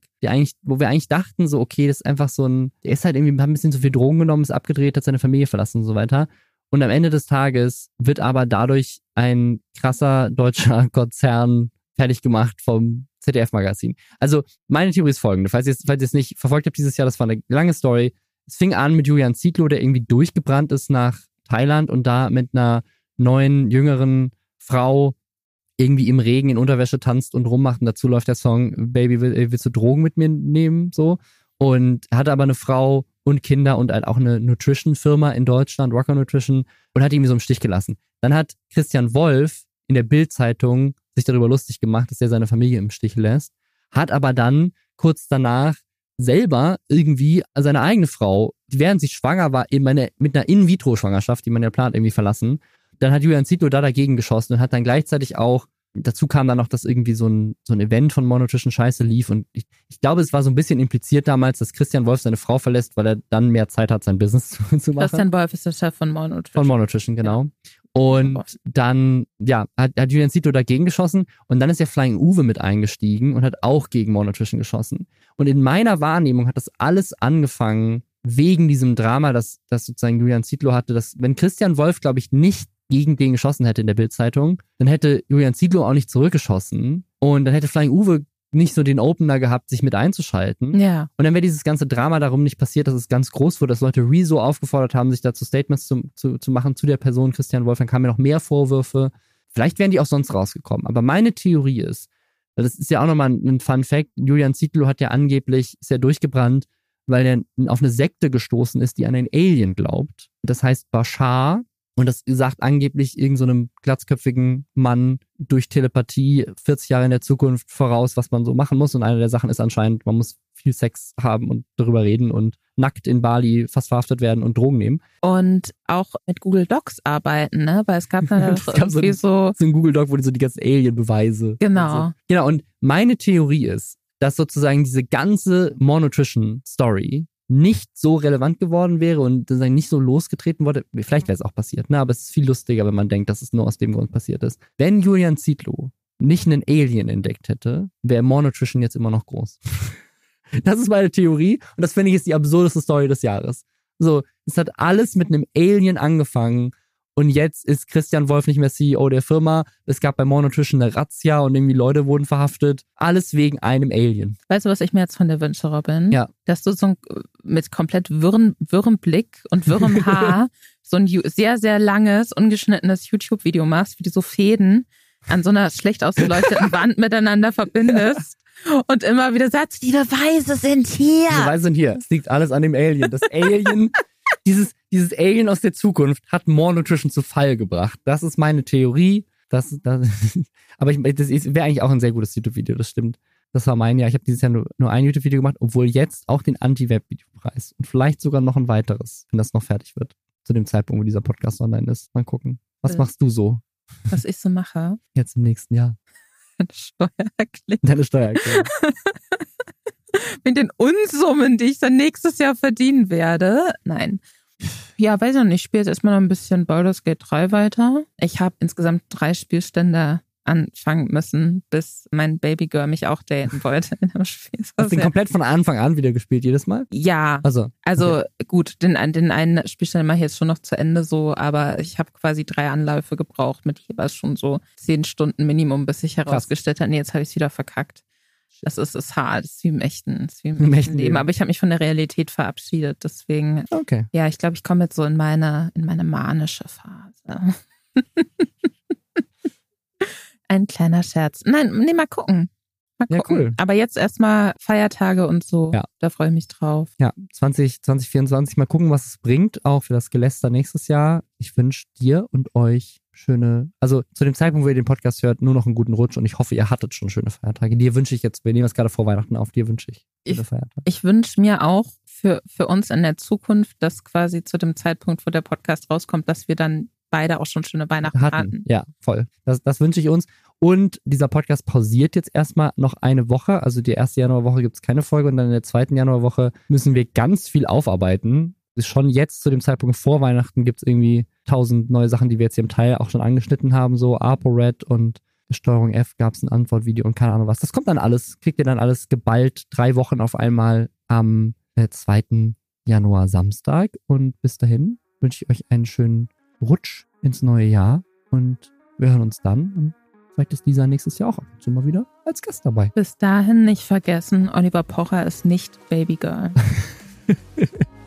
wo wir eigentlich dachten, so, okay, das ist einfach so ein, der ist halt irgendwie, hat ein bisschen zu viel Drogen genommen, ist abgedreht, hat seine Familie verlassen und so weiter. Und am Ende des Tages wird aber dadurch ein krasser deutscher Konzern fertig gemacht vom ZDF-Magazin. Also, meine Theorie ist folgende. Falls ihr, falls es nicht verfolgt habt dieses Jahr, das war eine lange Story. Es fing an mit Julian Zietlow, der irgendwie durchgebrannt ist nach Thailand und da mit einer neuen, jüngeren Frau irgendwie im Regen in Unterwäsche tanzt und rummacht und dazu läuft der Song Baby, will, willst du Drogen mit mir nehmen? So. Und hatte aber eine Frau und Kinder und halt auch eine Nutrition-Firma in Deutschland, Rocker Nutrition, und hat ihn so im Stich gelassen. Dann hat Christian Wolf in der Bild-Zeitung sich darüber lustig gemacht, dass er seine Familie im Stich lässt, hat aber dann kurz danach selber irgendwie seine eigene Frau, während sie schwanger war, eben eine, mit einer In-vitro-Schwangerschaft, die man ja plant, irgendwie verlassen. Dann hat Julian Zietlow da dagegen geschossen und hat dann gleichzeitig auch dazu kam dann noch, dass irgendwie so ein, so ein Event von Monotischen Scheiße lief und ich, ich glaube, es war so ein bisschen impliziert damals, dass Christian Wolf seine Frau verlässt, weil er dann mehr Zeit hat, sein Business zu, zu machen. Christian Wolf ist der Chef von Monotischen. Von Monotischen, genau. Ja. Und dann, ja, hat, hat Julian Zito dagegen geschossen und dann ist ja Flying Uwe mit eingestiegen und hat auch gegen Monotrition geschossen. Und in meiner Wahrnehmung hat das alles angefangen wegen diesem Drama, das, das sozusagen Julian Zietlow hatte, dass wenn Christian Wolf, glaube ich, nicht gegen den geschossen hätte in der Bildzeitung, dann hätte Julian Ziedlow auch nicht zurückgeschossen und dann hätte Flying Uwe nicht so den Opener gehabt, sich mit einzuschalten. Ja. Und dann wäre dieses ganze Drama darum nicht passiert, dass es ganz groß wurde, dass Leute Rezo aufgefordert haben, sich dazu Statements zu, zu, zu machen zu der Person Christian Wolf. Dann kamen ja noch mehr Vorwürfe. Vielleicht wären die auch sonst rausgekommen. Aber meine Theorie ist, das ist ja auch nochmal ein Fun Fact, Julian Zietlow hat ja angeblich, ist ja durchgebrannt, weil er auf eine Sekte gestoßen ist, die an einen Alien glaubt. Das heißt Bashar, und das sagt angeblich irgendeinem so glatzköpfigen Mann durch Telepathie 40 Jahre in der Zukunft voraus, was man so machen muss. Und eine der Sachen ist anscheinend, man muss viel Sex haben und darüber reden und nackt in Bali fast verhaftet werden und Drogen nehmen. Und auch mit Google Docs arbeiten, ne? Weil es gab dann es gab so, so, so ein Google Doc, wo die so die ganzen Alien-Beweise. Genau. Und so. Genau. Und meine Theorie ist, dass sozusagen diese ganze Monotrition-Story nicht so relevant geworden wäre und nicht so losgetreten wurde, vielleicht wäre es auch passiert, ne? aber es ist viel lustiger, wenn man denkt, dass es nur aus dem Grund passiert ist. Wenn Julian Zietlow nicht einen Alien entdeckt hätte, wäre Monotrition jetzt immer noch groß. das ist meine Theorie und das finde ich ist die absurdeste Story des Jahres. So, es hat alles mit einem Alien angefangen und jetzt ist Christian Wolf nicht mehr CEO der Firma. Es gab bei Monotrition eine Razzia und irgendwie Leute wurden verhaftet. Alles wegen einem Alien. Weißt du, was ich mir jetzt von dir wünsche, Robin? Ja. Dass du so ein, mit komplett wirren, wirrem Blick und wirrem Haar so ein sehr, sehr langes, ungeschnittenes YouTube-Video machst, wie du so Fäden an so einer schlecht ausgeleuchteten Wand miteinander verbindest. Und immer wieder sagst, die Beweise sind hier. Die Beweise sind hier. Es liegt alles an dem Alien. Das Alien dieses, dieses Alien aus der Zukunft hat More Nutrition zu Fall gebracht. Das ist meine Theorie. Das, das, aber ich, das wäre eigentlich auch ein sehr gutes YouTube-Video, das stimmt. Das war mein Jahr. Ich habe dieses Jahr nur, nur ein YouTube-Video gemacht, obwohl jetzt auch den Anti-Web-Videopreis und vielleicht sogar noch ein weiteres, wenn das noch fertig wird. Zu dem Zeitpunkt, wo dieser Podcast online ist. Mal gucken. Was äh, machst du so? Was ich so mache? Jetzt im nächsten Jahr. Deine Steuererklärung. Deine Steuererklärung. mit den Unsummen, die ich dann nächstes Jahr verdienen werde. Nein. Ja, weiß ich nicht. Ich spiele jetzt erstmal noch ein bisschen Baldur's Gate 3 weiter. Ich habe insgesamt drei Spielstände anfangen müssen, bis mein Babygirl mich auch daten wollte in dem Spiel. Hast du den komplett von Anfang an wieder gespielt, jedes Mal? Ja. Also, also okay. gut, den, den einen Spielstand mache ich jetzt schon noch zu Ende so, aber ich habe quasi drei Anläufe gebraucht mit jeweils schon so zehn Stunden Minimum, bis ich herausgestellt habe, nee, jetzt habe ich es wieder verkackt. Das ist, ist hart, das ist wie im echten, ist wie im, Im echten Leben. Aber ich habe mich von der Realität verabschiedet. Deswegen, okay. ja, ich glaube, ich komme jetzt so in meine, in meine manische Phase. Ein kleiner Scherz. Nein, nee, mal gucken. Mal gucken. Ja, cool. Aber jetzt erstmal Feiertage und so. Ja. Da freue ich mich drauf. Ja, 20, 2024. Mal gucken, was es bringt, auch für das Geläster nächstes Jahr. Ich wünsche dir und euch schöne, also zu dem Zeitpunkt, wo ihr den Podcast hört, nur noch einen guten Rutsch und ich hoffe, ihr hattet schon schöne Feiertage. Dir wünsche ich jetzt, wir nehmen es gerade vor Weihnachten auf, dir wünsche ich schöne ich, Feiertage. Ich wünsche mir auch für, für uns in der Zukunft, dass quasi zu dem Zeitpunkt, wo der Podcast rauskommt, dass wir dann beide auch schon schöne Weihnachten hatten. hatten. Ja, voll. Das, das wünsche ich uns. Und dieser Podcast pausiert jetzt erstmal noch eine Woche. Also die erste Januarwoche gibt es keine Folge und dann in der zweiten Januarwoche müssen wir ganz viel aufarbeiten schon jetzt zu dem Zeitpunkt vor Weihnachten gibt es irgendwie tausend neue Sachen, die wir jetzt hier im Teil auch schon angeschnitten haben, so ApoRed und Steuerung F gab es ein Antwortvideo und keine Ahnung was. Das kommt dann alles, kriegt ihr dann alles geballt, drei Wochen auf einmal am äh, 2. Januar Samstag. Und bis dahin wünsche ich euch einen schönen Rutsch ins neue Jahr und wir hören uns dann. Und vielleicht ist dieser nächstes Jahr auch ab und zu mal wieder als Gast dabei. Bis dahin nicht vergessen, Oliver Pocher ist nicht Babygirl.